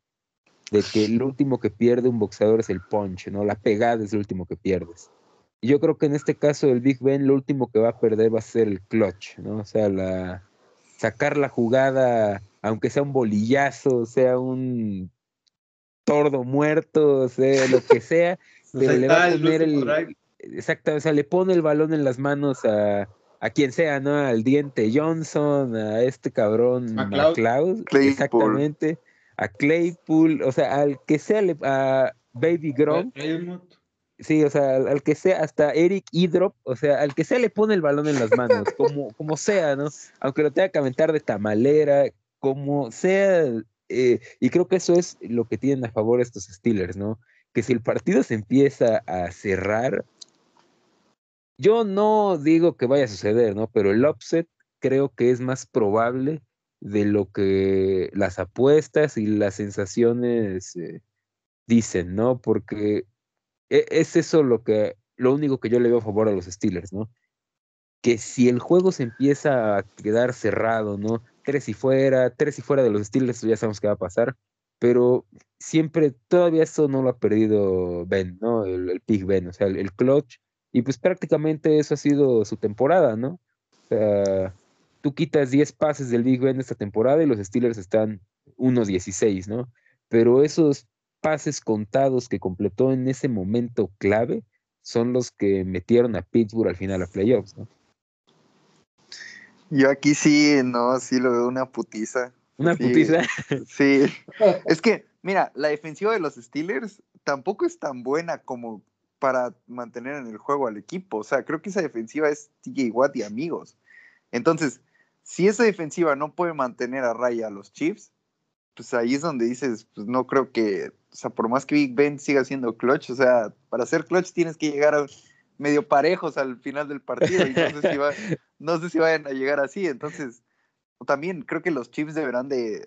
que el último que pierde un boxeador es el punch, ¿no? La pegada es el último que pierdes. Yo creo que en este caso el Big Ben lo último que va a perder va a ser el clutch, ¿no? O sea, la, sacar la jugada, aunque sea un bolillazo, sea un tordo muerto, sea lo que sea, (laughs) pero le va a poner el... Exacto, o sea, le pone el balón en las manos a, a quien sea, ¿no? Al diente Johnson, a este cabrón McLeod, exactamente, a Claypool, o sea, al que sea, a Baby Gronk. Sí, o sea, al, que sea, hasta Eric Idrop, o sea, al que sea le pone el balón en las manos, (laughs) como, como sea, ¿no? Aunque lo tenga que aventar de tamalera, como sea, eh, y creo que eso es lo que tienen a favor estos Steelers, ¿no? Que si el partido se empieza a cerrar, yo no digo que vaya a suceder, ¿no? Pero el upset creo que es más probable de lo que las apuestas y las sensaciones eh, dicen, ¿no? Porque es eso lo que, lo único que yo le veo a favor a los Steelers, ¿no? Que si el juego se empieza a quedar cerrado, ¿no? Tres y fuera, tres y fuera de los Steelers, ya sabemos qué va a pasar, pero siempre, todavía eso no lo ha perdido Ben, ¿no? El, el Ben, o sea, el, clutch, y pues prácticamente eso ha sido su temporada, ¿no? O sea, tú quitas 10 pases del Big Ben esta temporada y los Steelers están 1-16, ¿no? Pero esos pases contados que completó en ese momento clave son los que metieron a Pittsburgh al final a playoffs, ¿no? Yo aquí sí, no, sí lo veo una putiza. ¿Una putiza? (laughs) Sí. Es que, mira, la defensiva de los Steelers tampoco es tan buena como para mantener en el juego al equipo. O sea, creo que esa defensiva es TJ Watt y amigos. Entonces, si esa defensiva no puede mantener a raya a los Chiefs, pues ahí es donde dices, pues no creo que, o sea, por más que Big Ben siga siendo clutch, o sea, para ser clutch tienes que llegar a medio parejos al final del partido y no sé si, va, no sé si vayan a llegar así, entonces también creo que los Chiefs deberán de,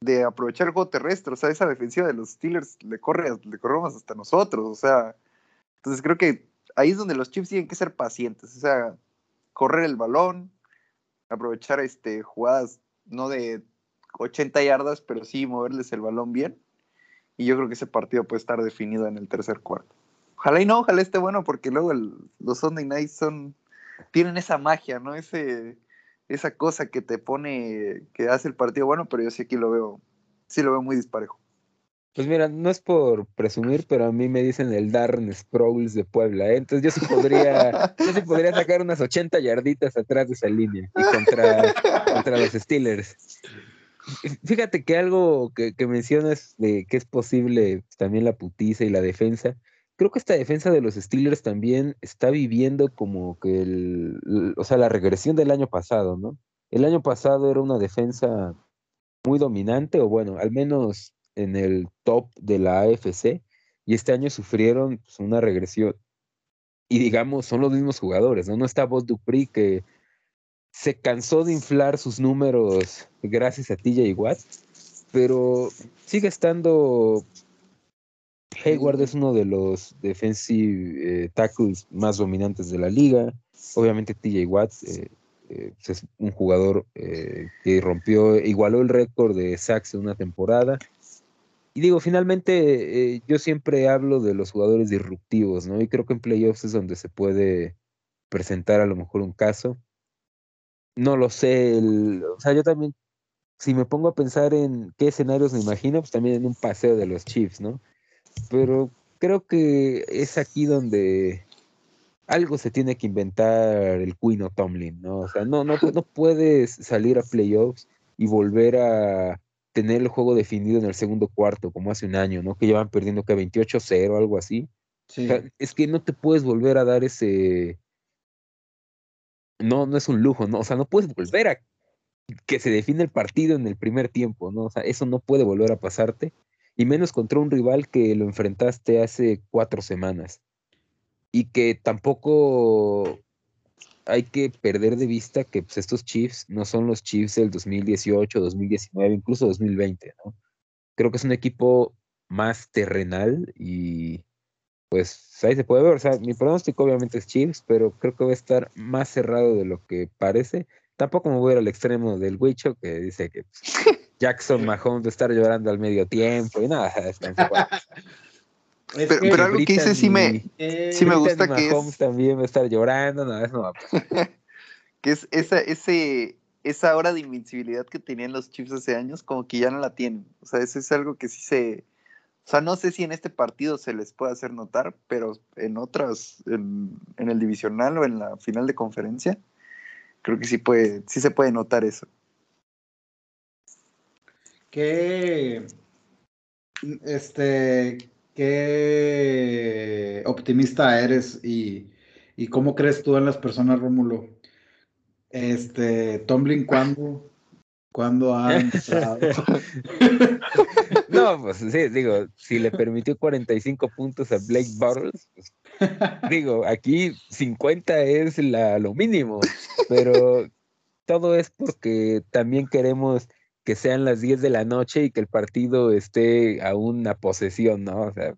de aprovechar el juego terrestre, o sea, esa defensiva de los Steelers le corre, le corremos hasta nosotros, o sea, entonces creo que ahí es donde los Chiefs tienen que ser pacientes, o sea, correr el balón, aprovechar este jugadas no de 80 yardas, pero sí moverles el balón bien. Y yo creo que ese partido puede estar definido en el tercer cuarto. Ojalá y no, ojalá esté bueno, porque luego los Sunday Nights son, tienen esa magia, ¿no? Ese, esa cosa que te pone, que hace el partido bueno, pero yo sí aquí lo veo, sí lo veo muy disparejo. Pues mira, no es por presumir, pero a mí me dicen el Darren Sproles de Puebla, ¿eh? entonces yo sí podría, yo sí podría sacar unas 80 yarditas atrás de esa línea y contra, contra los Steelers. (laughs) Fíjate que algo que, mencionas de que es posible también la putiza y la defensa, creo que esta defensa de los Steelers también está viviendo como que el, o sea, la regresión del año pasado, ¿no? El año pasado era una defensa muy dominante, o bueno, al menos en el top de la AFC, y este año sufrieron pues, una regresión. Y digamos, son los mismos jugadores, ¿no? No está Bob Dupri que se cansó de inflar sus números gracias a TJ Watt, pero sigue estando. Hayward es uno de los defensive eh, tackles más dominantes de la liga. Obviamente TJ Watt eh, eh, es un jugador que rompió, igualó el récord de sacks en una temporada. Y digo, finalmente yo siempre hablo de los jugadores disruptivos, ¿no? Y creo que en playoffs es donde se puede presentar a lo mejor un caso no lo sé, o sea, yo también, si me pongo a pensar en qué escenarios me imagino, pues también en un paseo de los Chiefs, ¿no? Pero creo que es aquí donde algo se tiene que inventar el Queen o Tomlin, ¿no? O sea, no, no, no puedes salir a playoffs y volver a tener el juego definido en el segundo cuarto, como hace un año, ¿no? Que llevan perdiendo que 28-0, algo así. Sí. O sea, es que no te puedes volver a dar ese, no, no es un lujo, ¿no? O sea, no puedes volver a que se define el partido en el primer tiempo, ¿no? O sea, eso no puede volver a pasarte, y menos contra un rival que lo enfrentaste hace cuatro semanas, y que tampoco hay que perder de vista que pues, estos Chiefs no son los Chiefs del 2018, 2019, incluso 2020, ¿no? Creo que es un equipo más terrenal y pues ahí se puede ver. O sea, mi pronóstico obviamente es Chiefs, pero creo que va a estar más cerrado de lo que parece. Tampoco me voy a ir al extremo del Huicho que dice que pues, (laughs) Jackson Mahomes de estar llorando al medio tiempo y nada, (laughs) (laughs) pero, pero algo que dice sí me, sí me gusta que Mahomes también va a estar llorando, no, eso no va a pasar. que es esa, ese, esa hora de invencibilidad que tenían los Chiefs hace años, como que ya no la tienen. O sea, eso es algo que sí se... O sea, no sé si en este partido se les puede hacer notar, pero en otras, en, el divisional o en la final de conferencia, creo que sí, puede, sí se puede notar eso. Qué, este, qué optimista eres y, y cómo crees tú en las personas, Rómulo. Este, Tomlin, ¿cuándo? ¿Cuándo ha (laughs) entrado? no, pues sí, digo, si le permitió 45 puntos a Blake Bortles, pues, digo, aquí 50 es la, lo mínimo, pero todo es porque también queremos que sean las 10 de la noche y que el partido esté a una posesión, ¿no? O sea,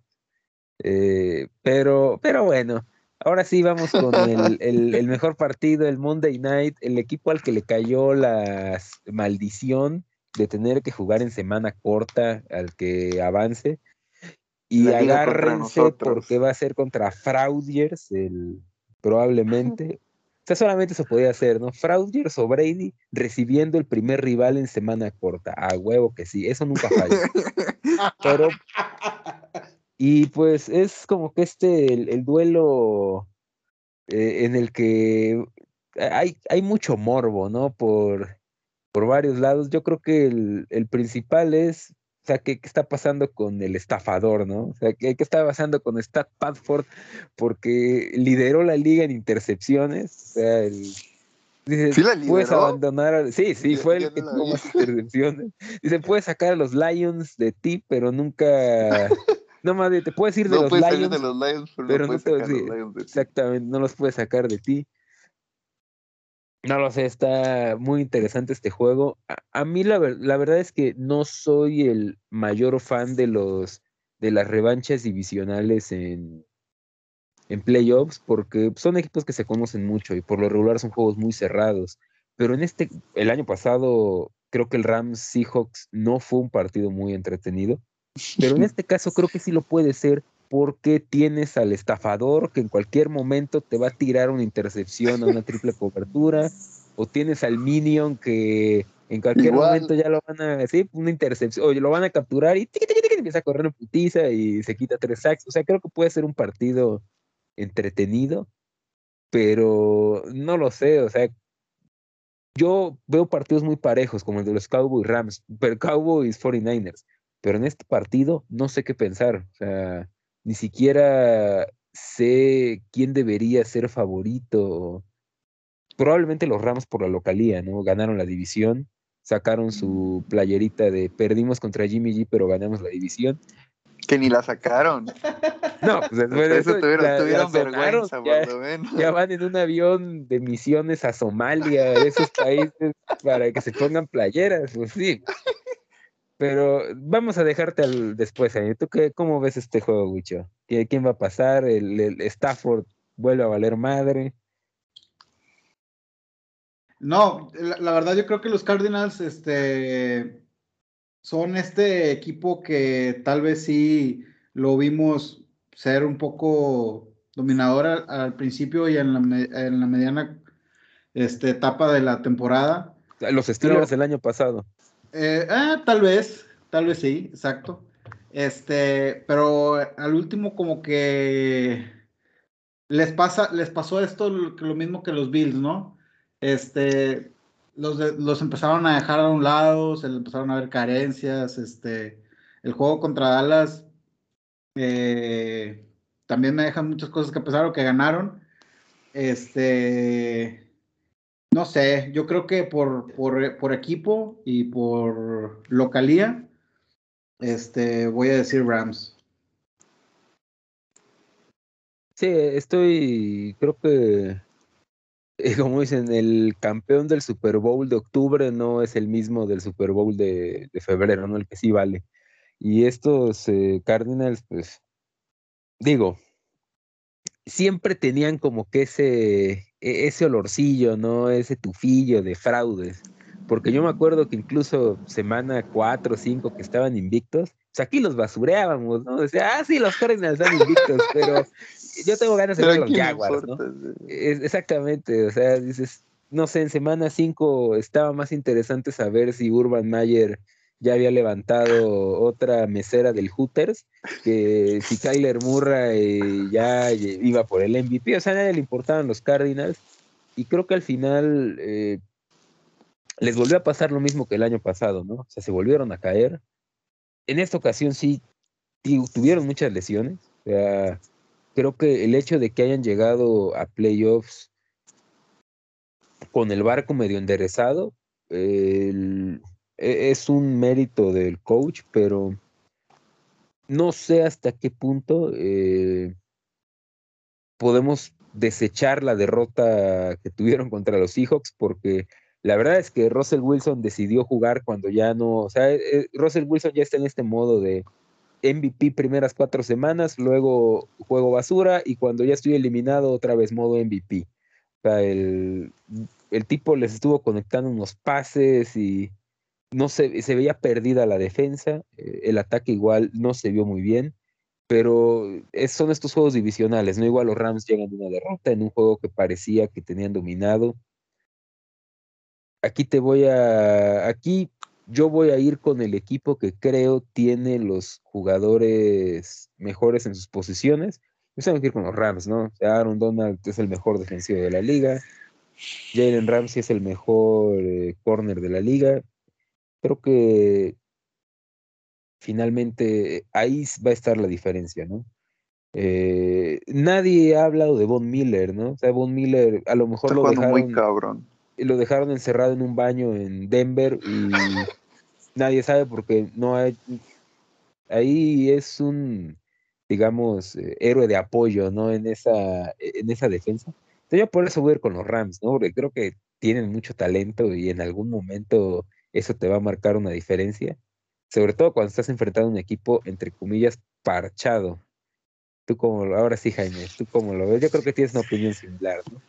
eh, pero, pero bueno, Ahora sí vamos con (laughs) el, mejor partido, el Monday Night, el equipo al que le cayó la maldición de tener que jugar en semana corta al que avance. Y agárrense porque va a ser contra Fraudiers, el, probablemente. O sea, solamente eso podía hacer, ¿no? Fraudiers o Brady recibiendo el primer rival en semana corta. A huevo que sí, eso nunca falla. (laughs) Pero y pues es como que este, el, duelo eh, en el que hay, hay mucho morbo, ¿no? Por, por varios lados. Yo creo que el, el principal es, o sea, ¿qué, ¿qué, está pasando con el estafador, ¿no? O sea, ¿qué, qué está pasando con Stat Padford? Porque lideró la liga en intercepciones, o sea, el... Dice, ¿Sí puedes abandonar. Sí, sí, fue el que tuvo más (laughs) intercepciones. Dice, puedes sacar a los Lions de ti, pero nunca (laughs) no más te puedes ir de, los, Lions, de los Lions, pero, no, puedes sacar los Lions Exactamente, no los puedes sacar de ti. No lo sé, está muy interesante este juego. A, mí la, la, verdad es que no soy el mayor fan de los de las revanchas divisionales en, en playoffs porque son equipos que se conocen mucho y por lo regular son juegos muy cerrados. Pero en este, el año pasado, creo que el Rams Seahawks no fue un partido muy entretenido. Pero en (laughs) este caso creo que sí lo puede ser porque tienes al estafador que en cualquier momento te va a tirar una intercepción a una triple (laughs) cobertura, o tienes al minion que en cualquier momento ya lo van a decir, una intercepción, o lo van a capturar y empieza a correr en putiza y se quita tres sacks. O sea, creo que puede ser un partido entretenido, pero no lo sé, o sea, yo veo partidos muy parejos como el de los Cowboys Rams, pero Cowboys 49ers pero en este partido no sé qué pensar. O sea, ni siquiera sé quién debería ser favorito. Probablemente los Rams por la localía, ¿no? Ganaron la división, sacaron su mm. playerita de perdimos contra Jimmy G, pero ganamos la división. Que ni la sacaron. No, pues (laughs) después de eso, tuvieron, vergüenza, ya, van en un avión de misiones a Somalia, esos países, para que se pongan playeras, pues sí. Pero vamos a dejarte al después, ¿Tú qué, cómo ves este juego, Wicho? ¿Quién va a pasar? ¿El, Stafford vuelve a valer madre? No, la, verdad yo creo que los Cardinals este, son este equipo que tal vez sí lo vimos ser un poco dominador al, principio y en la, en la mediana este, etapa de la temporada. Los Steelers el año pasado. Eh, ah, tal vez, tal vez sí, exacto. Este, pero al último como que les pasa, les pasó esto lo, mismo que los Bills, ¿no? Este, los, los empezaron a dejar a un lado, se empezaron a ver carencias, este, el juego contra Dallas eh, también me dejan muchas cosas que que ganaron. Este, no sé, yo creo que por, por, equipo y por localía, este, voy a decir Rams. Sí, estoy, creo que, eh, (laughs) como dicen, el campeón del Super Bowl de octubre no es el mismo del Super Bowl de, febrero, ¿no? El que sí vale. Y estos eh, Cardinals, pues, digo, siempre tenían como que ese, e-, ese olorcillo, ¿no? Ese tufillo de fraudes. porque yo me acuerdo que incluso semana 4 o 5 que estaban invictos, pues aquí los basureábamos, ¿no? Decía, ah, sí, los Cardinals están invictos, pero yo tengo ganas de ver los Jaguars, ¿no? exactamente, o sea, dices, no sé, en semana 5 estaba más interesante saber si Urban Mayer ya había levantado otra mesera del Hooters, que si Kyler Murray ya iba por el MVP, o sea, a nadie le importaban los Cardinals, y creo que al final eh, les volvió a pasar lo mismo que el año pasado, ¿no? O sea, se volvieron a caer. En esta ocasión sí tuvieron muchas lesiones, o sea, creo que el hecho de que hayan llegado a playoffs con el barco medio enderezado, el es un mérito del coach, pero no sé hasta qué punto eh, podemos desechar la derrota que tuvieron contra los Seahawks, porque la verdad es que Russell Wilson decidió jugar cuando ya no, o sea, eh, Russell Wilson ya está en este modo de MVP primeras cuatro semanas, luego juego basura y cuando ya estoy eliminado otra vez modo MVP. O sea, el, el tipo les estuvo conectando unos pases y no se, se veía perdida la defensa, eh, el ataque igual no se vio muy bien, pero son estos juegos divisionales, ¿no? Igual los Rams llegan de una derrota en un juego que parecía que tenían dominado. Aquí te voy a, aquí yo voy a ir con el equipo que creo tiene los jugadores mejores en sus posiciones. Yo tengo que ir con los Rams, ¿no? Aaron Donald es el mejor defensivo de la liga. Jalen Ramsey es el mejor eh, corner de la liga creo que finalmente ahí va a estar la diferencia, ¿no? Eh, nadie ha hablado de Von Miller, ¿no? O sea, Von Miller a lo mejor lo dejaron, muy cabrón. lo dejaron encerrado en un baño en Denver y nadie sabe porque no hay, ahí es un, digamos, eh, héroe de apoyo, ¿no? En esa, en esa defensa. Entonces yo por eso voy a ir con los Rams, ¿no? Porque creo que tienen mucho talento y en algún momento eso te va a marcar una diferencia, sobre todo cuando estás enfrentando a un equipo, entre comillas, parchado. Tú como, ahora sí, Jaime, tú como lo ves, yo creo que tienes una opinión similar, ¿no?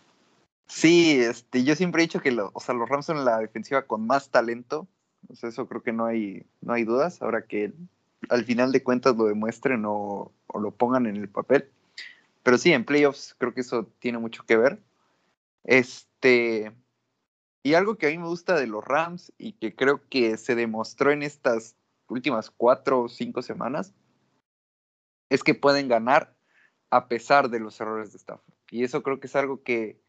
Sí, este, yo siempre he dicho que o sea, los Rams son la defensiva con más talento, sea, eso creo que no hay, no hay dudas, ahora que al final de cuentas lo demuestren o lo pongan en el papel. Pero sí, en playoffs creo que eso tiene mucho que ver. Este, y algo que a mí me gusta de los Rams y que creo que se demostró en estas últimas cuatro o cinco semanas es que pueden ganar a pesar de los errores de Stafford. Y eso creo que es algo que,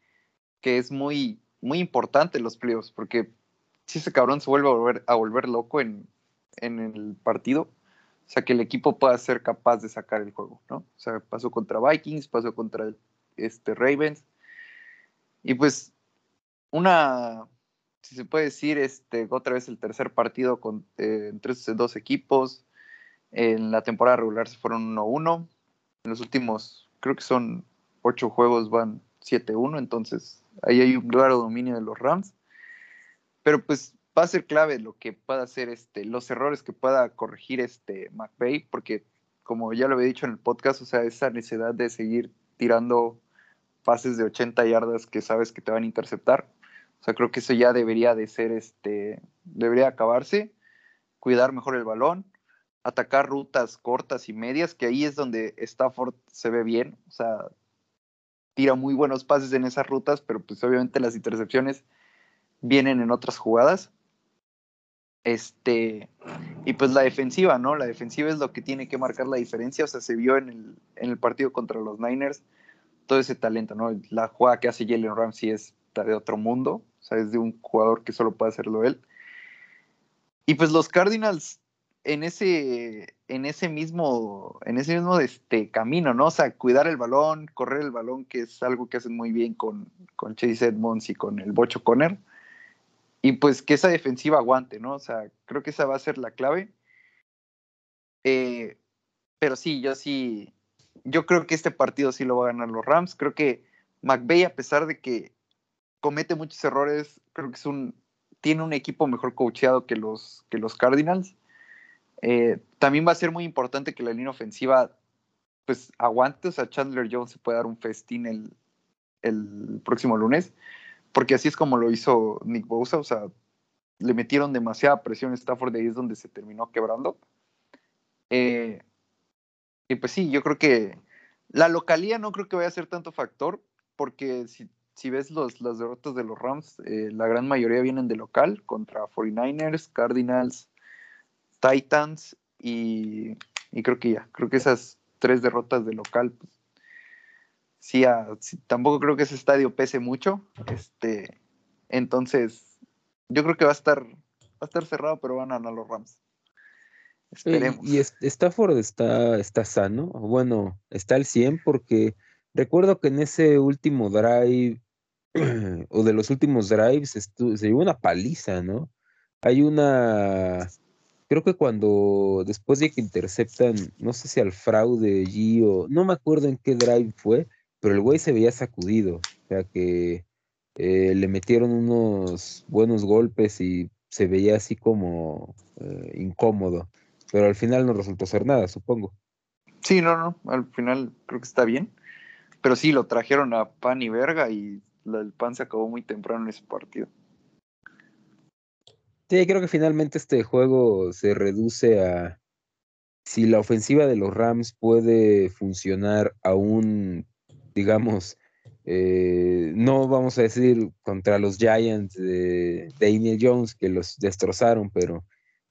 es muy, muy importante en los playoffs, porque si ese cabrón se vuelve a volver, a volver loco en, en el partido, o sea, que el equipo pueda ser capaz de sacar el juego, ¿no? O sea, pasó contra Vikings, pasó contra este, Ravens. Y pues una, si se puede decir, este, otra vez el tercer partido con, eh, entre dos equipos. En la temporada regular se fueron 1-1. En los últimos, creo que son ocho juegos, van 7-1. Entonces, ahí hay un claro dominio de los Rams. Pero pues va a ser clave lo que pueda hacer, este, los errores que pueda corregir este McVay, porque como ya lo había dicho en el podcast, o sea, esa necesidad de seguir tirando pases de 80 yardas que sabes que te van a interceptar, o sea, creo que eso ya debería de ser, este, debería acabarse, cuidar mejor el balón, atacar rutas cortas y medias, que ahí es donde Stafford se ve bien, o sea, tira muy buenos pases en esas rutas, pero pues obviamente las intercepciones vienen en otras jugadas. Este, y pues la defensiva, ¿no? La defensiva es lo que tiene que marcar la diferencia, o sea, se vio en el, en el partido contra los Niners todo ese talento, ¿no? La jugada que hace Jalen Ramsey es de otro mundo, sea, es de un jugador que solo puede hacerlo él. Y pues los Cardinals en ese, en ese mismo, en ese mismo este, camino, ¿no? O sea, cuidar el balón, correr el balón, que es algo que hacen muy bien con, con Chase Edmonds y con el Bocho Conner. Y pues que esa defensiva aguante, ¿no? O sea, creo que esa va a ser la clave. Eh, pero sí, yo sí, yo creo que este partido sí lo va a ganar los Rams. Creo que McVeigh, a pesar de que comete muchos errores. Creo que es un, tiene un equipo mejor coacheado que los, que los Cardinals. Eh, también va a ser muy importante que la línea ofensiva pues aguante, o sea, Chandler Jones se puede dar un festín el, el próximo lunes, porque así es como lo hizo Nick Bosa, o sea, le metieron demasiada presión a Stafford y ahí es donde se terminó quebrando. Eh, y pues sí, yo creo que la localía no creo que vaya a ser tanto factor, porque si, si ves los, las derrotas de los Rams, eh, la gran mayoría vienen de local contra 49ers, Cardinals, Titans y, y creo que ya, creo que esas tres derrotas de local, pues, sí, tampoco creo que ese estadio pese mucho, este, entonces yo creo que va a estar, va a estar cerrado, pero van a ganar los Rams. Esperemos. Y, Stafford está, está sano, bueno, está al 100 porque recuerdo que en ese último drive (clears throat) o de los últimos drives se llevó una paliza, ¿no? Hay una, creo que cuando después de que interceptan, no sé si al fraude Gio, no me acuerdo en qué drive fue, pero el güey se veía sacudido, o sea que eh, le metieron unos buenos golpes y se veía así como eh, incómodo pero al final no resultó ser nada, supongo. Sí, no, no, al final creo que está bien. Pero sí, lo trajeron a pan y verga y el pan se acabó muy temprano en ese partido. Sí, creo que finalmente este juego se reduce a si la ofensiva de los Rams puede funcionar aún, digamos, eh, no vamos a decir contra los Giants de Daniel Jones que los destrozaron, pero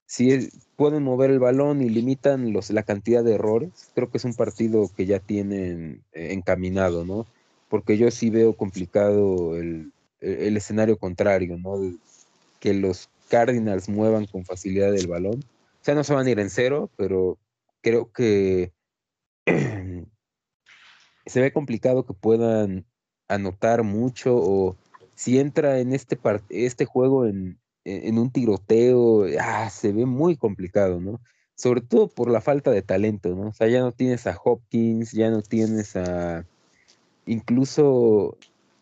si pueden mover el balón y limitan los, la cantidad de errores, creo que es un partido que ya tienen eh, encaminado, ¿no? Porque yo sí veo complicado el, escenario contrario, ¿no? que los Cardinals muevan con facilidad el balón. O sea, no se van a ir en cero, pero creo que (clears throat) se ve complicado que puedan anotar mucho o si entra en este, este juego en, en un tiroteo, ah, se ve muy complicado, ¿no? Sobre todo por la falta de talento, ¿no? O sea, ya no tienes a Hopkins, ya no tienes a... Incluso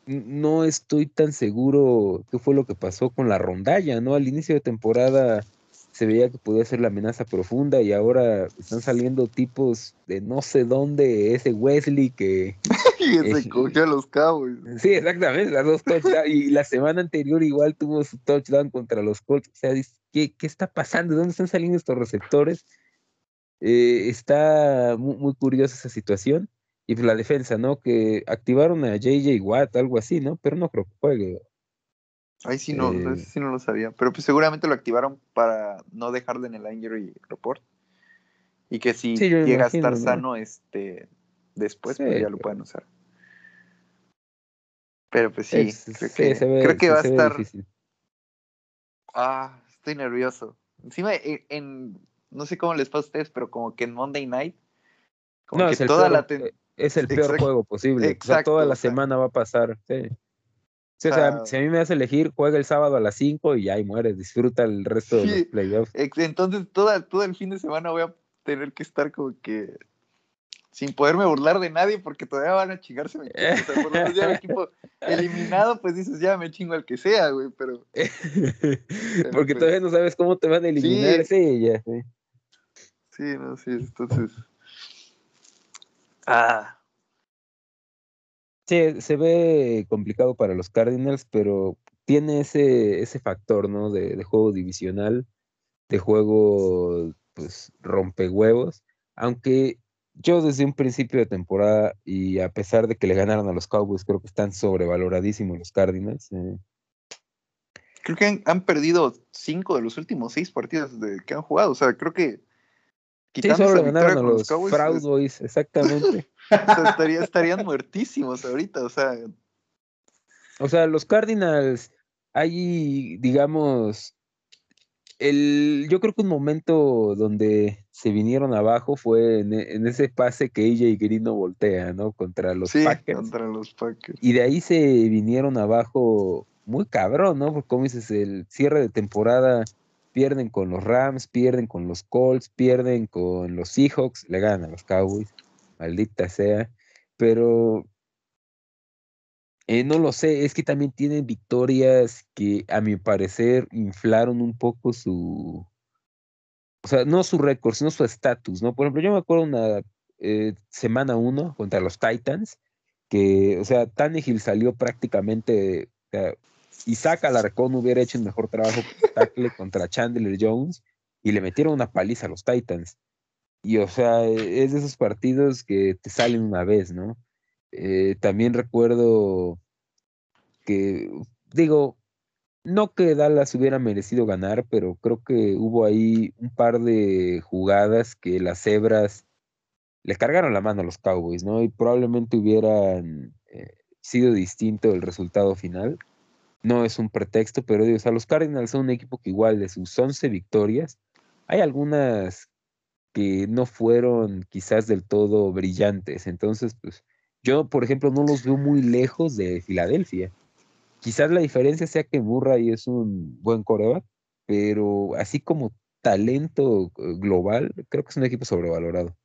no estoy tan seguro qué fue lo que pasó con la rondalla, ¿no? Al inicio de temporada se veía que podía ser la amenaza profunda y ahora están saliendo tipos de no sé dónde, ese Wesley que... (laughs) y se cogió a los cabos. Sí, exactamente, las dos touchdowns. y la semana anterior igual tuvo su touchdown contra los Colts. O sea, ¿qué, qué está pasando? ¿De dónde están saliendo estos receptores? Eh, está muy, muy, curiosa esa situación. Y la defensa, ¿no? Que activaron a JJ Watt, algo así, ¿no? Pero no creo que juegue. Ahí sí no, eh, sí no lo sabía. Pero pues seguramente lo activaron para no dejarle en el injury report. Y que si llega a estar sano este después, pues ya lo pueden usar. Pero pues sí, creo, que, va a estar. Ah, estoy nervioso. Encima, eh, en, no sé cómo les pasa a ustedes, pero como que en Monday Night, como no, que toda la. Es el peor juego posible. Exacto, toda la semana va a pasar. Sí o sea, si a mí me das elegir, juega el sábado a las 5 y ahí mueres, disfruta el resto de los playoffs. Entonces, toda, todo el fin de semana voy a tener que estar como que sin poderme burlar de nadie porque todavía van a chingarse mi equipo. O sea, por lo menos ya el equipo (laughs) eliminado, pues dices, ya me chingo al que sea, güey, pero... (laughs) porque pues todavía no sabes cómo te van a eliminar, sí, ya. Sí. sí, no, sí, entonces... Ah, Sí, se ve complicado para los Cardinals, pero tiene ese, ese factor, ¿no? De, juego divisional, de juego, pues, rompehuevos. Aunque yo desde un principio de temporada, y a pesar de que le ganaron a los Cowboys, creo que están sobrevaloradísimos los Cardinals. Eh. Creo que han, perdido cinco de los últimos seis partidos de, que han jugado. O sea, creo que sí, solo ganaron a los, Cowboys, exactamente. (laughs) estarían muertísimos ahorita, o sea. O sea, los Cardinals, hay, digamos, el, yo creo que un momento donde se vinieron abajo fue en, ese pase que ella y Grino voltea, ¿no? Contra los sí, Packers. contra los Packers. Y de ahí se vinieron abajo muy cabrón, ¿no? Porque como dices, el cierre de temporada pierden con los Rams, pierden con los Colts, pierden con los Seahawks, le ganan a los Cowboys, maldita sea, pero eh, no lo sé, es que también tienen victorias que a mi parecer inflaron un poco su, o sea, no su récord, sino su estatus, ¿no? Por ejemplo, yo me acuerdo una eh, semana uno contra los Titans, que, o sea, Tannehill salió prácticamente, Isaac Alarcón hubiera hecho un mejor trabajo (laughs) contra Chandler Jones y le metieron una paliza a los Titans. Y o sea, es de esos partidos que te salen una vez, ¿no? Eh, también recuerdo que, digo, no que Dallas hubiera merecido ganar, pero creo que hubo ahí un par de jugadas que las cebras le cargaron la mano a los Cowboys, ¿no? Y probablemente hubieran eh, sido distinto el resultado final. No es un pretexto, pero digo, o sea, los Cardinals son un equipo que igual de sus 11 victorias, hay algunas que no fueron quizás del todo brillantes. Entonces, pues yo, por ejemplo, no los veo muy lejos de Filadelfia. Quizás la diferencia sea que Murray es un buen coreback, pero así como talento eh, global, creo que es un equipo sobrevalorado.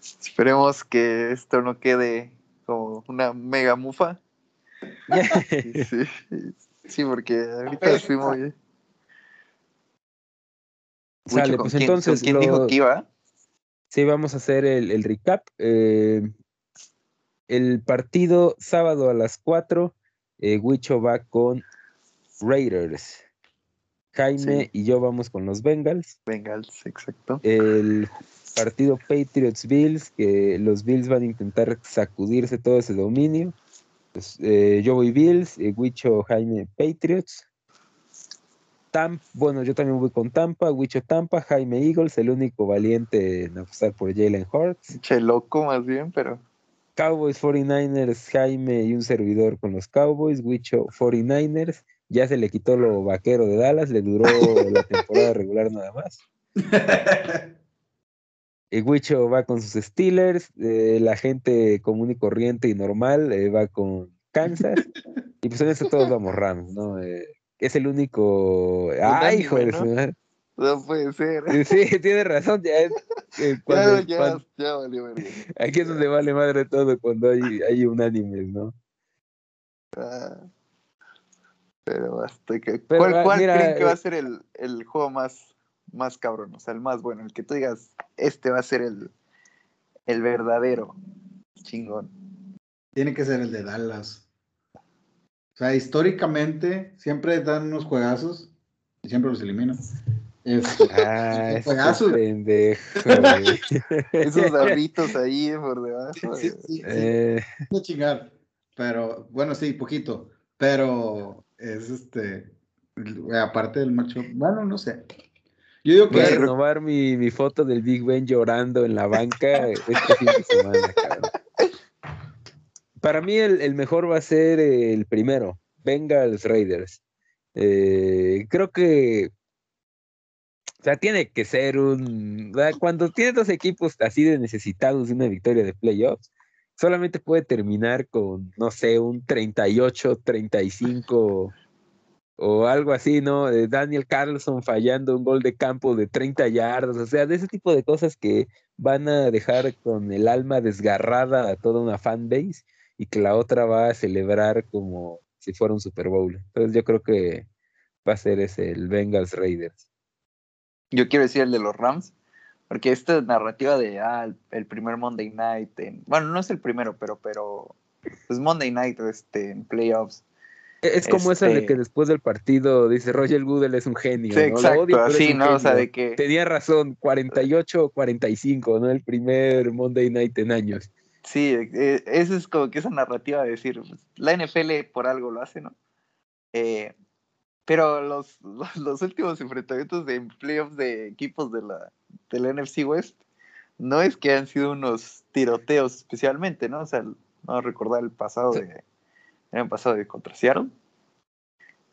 Esperemos que esto no quede como una mega mufa. Sí, sí, porque ahorita fui muy... Sale, pues entonces. ¿Quién dijo que iba? Sí, vamos a hacer el, recap. Eh, el partido sábado a las 4, eh, Huicho va con Raiders. Jaime y yo vamos con los Bengals. Bengals, exacto. El partido Patriots Bills, que los Bills van a intentar sacudirse todo ese dominio. Pues, eh, yo voy Bills, eh, Huicho Jaime Patriots. Tampa, bueno, yo también voy con Tampa, Huicho Tampa, Jaime Eagles, el único valiente en apostar por Jalen Hurts. Che loco más bien, pero. Cowboys 49ers, Jaime y un servidor con los Cowboys, Huicho 49ers. Ya se le quitó lo vaquero de Dallas, le duró (laughs) la temporada regular nada más. (laughs) El Huicho va con sus Steelers, eh, la gente común y corriente y normal eh, va con Kansas. (laughs) y pues en eso todos vamos Rams, ¿no? Eh, es el único. ¡Ay, hijo de su No puede ser. Sí, (laughs) tiene razón. Ya, es, (laughs) cuando, ya, ya, valió Aquí es donde vale madre todo cuando hay, hay unánimes, ¿no? Ah, pero hasta que. ¿Cuál, ah, cuál creen que va a eh, ser el, el, juego más, más cabrón? O sea, el más bueno. El que tú digas, este va a ser el, el verdadero chingón. Tiene que ser el de Dallas. O sea, históricamente siempre dan unos juegazos y siempre los eliminan. (laughs) Este, ah, juegazos. Pendejo, (laughs) Esos darritos ahí por debajo. Sí, sí, eh. No chingar. Pero, bueno, sí, poquito. Pero es este. Aparte del macho. Bueno, no sé. Yo digo que. Voy a renovar mi, mi foto del Big Ben llorando en la banca este fin de semana, cabrón. Para mí el, mejor va a ser el primero, Bengals Raiders. Eh, creo que, o sea, tiene que ser un, cuando tienes dos equipos así de necesitados de una victoria de playoffs, solamente puede terminar con, no sé, un 38, 35 o algo así, ¿no? Daniel Carlson fallando un gol de campo de 30 yardas, o sea, de ese tipo de cosas que van a dejar con el alma desgarrada a toda una fanbase y que la otra va a celebrar como si fuera un Super Bowl. Entonces yo creo que va a ser ese, el Bengals Raiders. Yo quiero decir el de los Rams, porque esta narrativa de ah, el primer Monday Night, bueno, no es el primero, pero, pero es Monday Night este, en playoffs. E-, es como esa de este que después del partido dice Roger Goodell es un genio. Sí, exacto, así, ¿no? O sea, de que. Tenía razón, 48 o 45, ¿no? El primer Monday Night en años. Sí, eh, esa es como que esa narrativa de decir, pues, la NFL por algo lo hace, ¿no? Eh, pero los, los, últimos enfrentamientos de playoffs de equipos de la, de la NFC West no es que han sido unos tiroteos especialmente, ¿no? O sea, no recordar el pasado de el pasado de contra Seattle.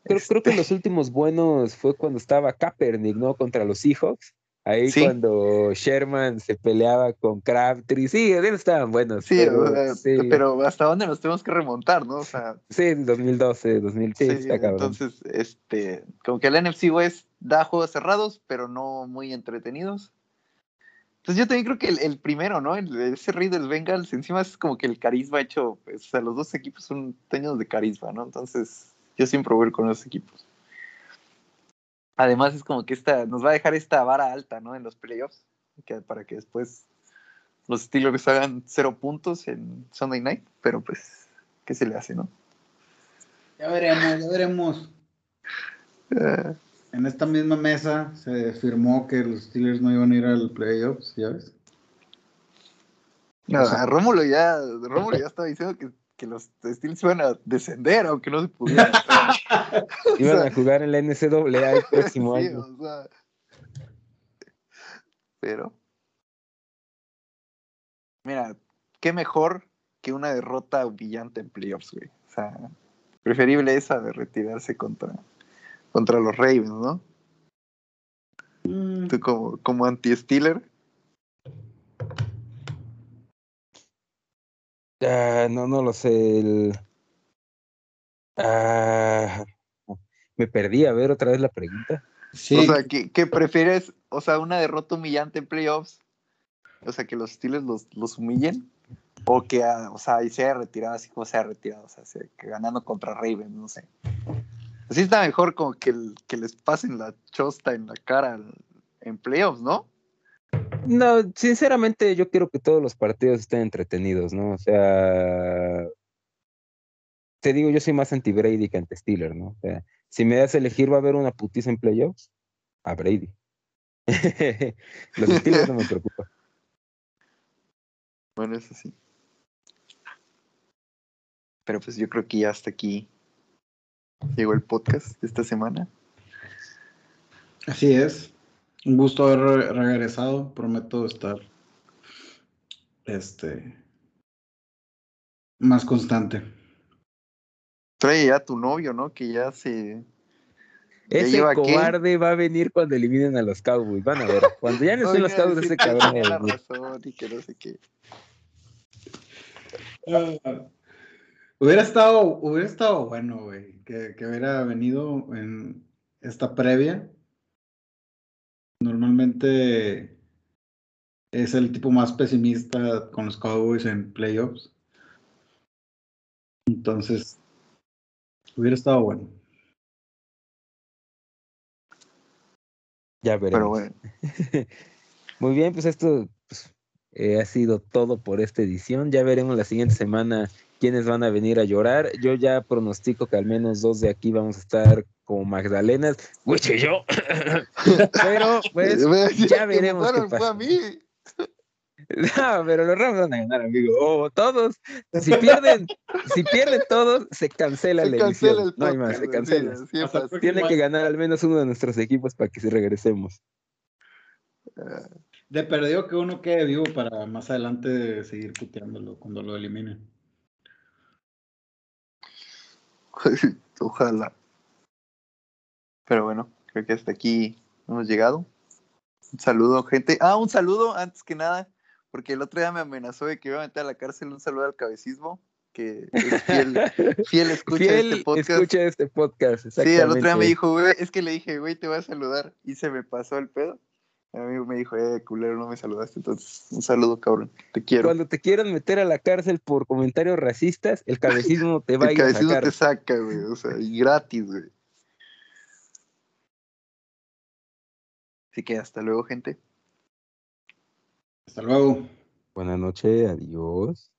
Creo, creo que este los últimos buenos fue cuando estaba Kaepernick, ¿no? Contra los Seahawks. Ahí cuando Sherman se peleaba con Crabtree, sí, estaban buenos. Sí pero, hasta dónde nos tenemos que remontar, ¿no? O sea, sí, 2012, 2006, sí, Entonces, este, como que el NFC West da juegos cerrados, pero no muy entretenidos. Entonces yo también creo que el, primero, ¿no? El, ese Rey del Bengals, encima es como que el carisma hecho, pues, o sea, los dos equipos son teños de carisma, ¿no? Entonces yo siempre voy con los equipos. Además es como que esta nos va a dejar esta vara alta, ¿no? En los playoffs, que, para que después los Steelers hagan cero puntos en Sunday Night, pero pues, ¿qué se le hace, no? Ya veremos, ya veremos. Ah, En esta misma mesa se firmó que los Steelers no iban a ir al playoffs, ¿ya ves? no, O sea- Rómulo ya, Rómulo ya estaba diciendo que, que los Steelers iban a descender, aunque no se pudieran. (laughs) Iban sea, a jugar en la NCAA el próximo Sí, año. o sea. Pero. Mira, qué mejor que una derrota humillante en playoffs, güey. O sea, preferible esa de retirarse contra, contra los Ravens, ¿no? Mm, Tú como, como anti-Steeler. Ah, no, no lo sé. el- Ah, me perdí a ver otra vez la pregunta. Sí, O sea, ¿qué, qué prefieres? O sea, una derrota humillante en playoffs. O sea, que los Steelers los, los humillen. O que, ah, o sea, y sea retirado así como sea retirado. O sea, sea que ganando contra Ravens, no sé. Así está mejor como que, el- que les pasen la chosta en la cara en playoffs, ¿no? No, sinceramente yo quiero que todos los partidos estén entretenidos, ¿no? O sea, te digo, yo soy más anti-Brady que anti-Steeler, ¿no? O sea, si me das a elegir, ¿va a haber una putiza en playoffs? A Brady. (laughs) Los Steelers no me preocupan. Bueno, eso sí. Pero pues yo creo que ya hasta aquí llegó el podcast de esta semana. así es. Un gusto haber re- regresado. Prometo estar este más constante. Trae ya a tu novio, ¿no? Que ya se... ¿Ya Ese lleva qué? cobarde va a venir cuando eliminen a los Cowboys. Van a ver. Cuando ya no estén los Cowboys, ese cabrón va a venir. y que no sé qué. Hubiera estado, hubiera estado bueno, güey, que, que hubiera venido en esta previa. Normalmente es el tipo más pesimista con los Cowboys en playoffs. Entonces, hubiera estado bueno. Ya veremos. Pero bueno, (laughs) Muy bien, pues esto pues, eh, ha sido todo por esta edición. Ya veremos la siguiente semana quiénes van a venir a llorar. Yo ya pronostico que al menos dos de aquí vamos a estar como Magdalenas. Which y yo. (laughs) Pero pues ya veremos qué fue pasa. a mí. No, pero los Rams van a ganar, amigo. O todos. Si pierden, si pierden todos, se cancela Se la cancela edición. el No hay más, se cancela. Tiene que ganar al menos uno de nuestros equipos para que se regresemos. De perdido que uno quede vivo para más adelante seguir puteándolo cuando lo eliminen. (laughs) Ojalá. Pero bueno, creo que hasta aquí hemos llegado. Un saludo, gente. Ah, un saludo antes que nada, porque el otro día me amenazó de que iba a meter a la cárcel. Un saludo al cabecismo, que es fiel, (laughs) fiel escucha Fiel este podcast. escucha este podcast. Sí, el otro día me dijo, güey, es que le dije, güey, te voy a saludar. Y se me pasó el pedo. Mi amigo me dijo, eh, culero, no me saludaste. Entonces, un saludo, cabrón. Te quiero. Cuando te quieran meter a la cárcel por comentarios racistas, el cabecismo te va (laughs) a El ir a cabecismo sacar. te saca, güey. O sea, y gratis, güey. Así que hasta luego, gente. Hasta luego. Buenas noches, adiós.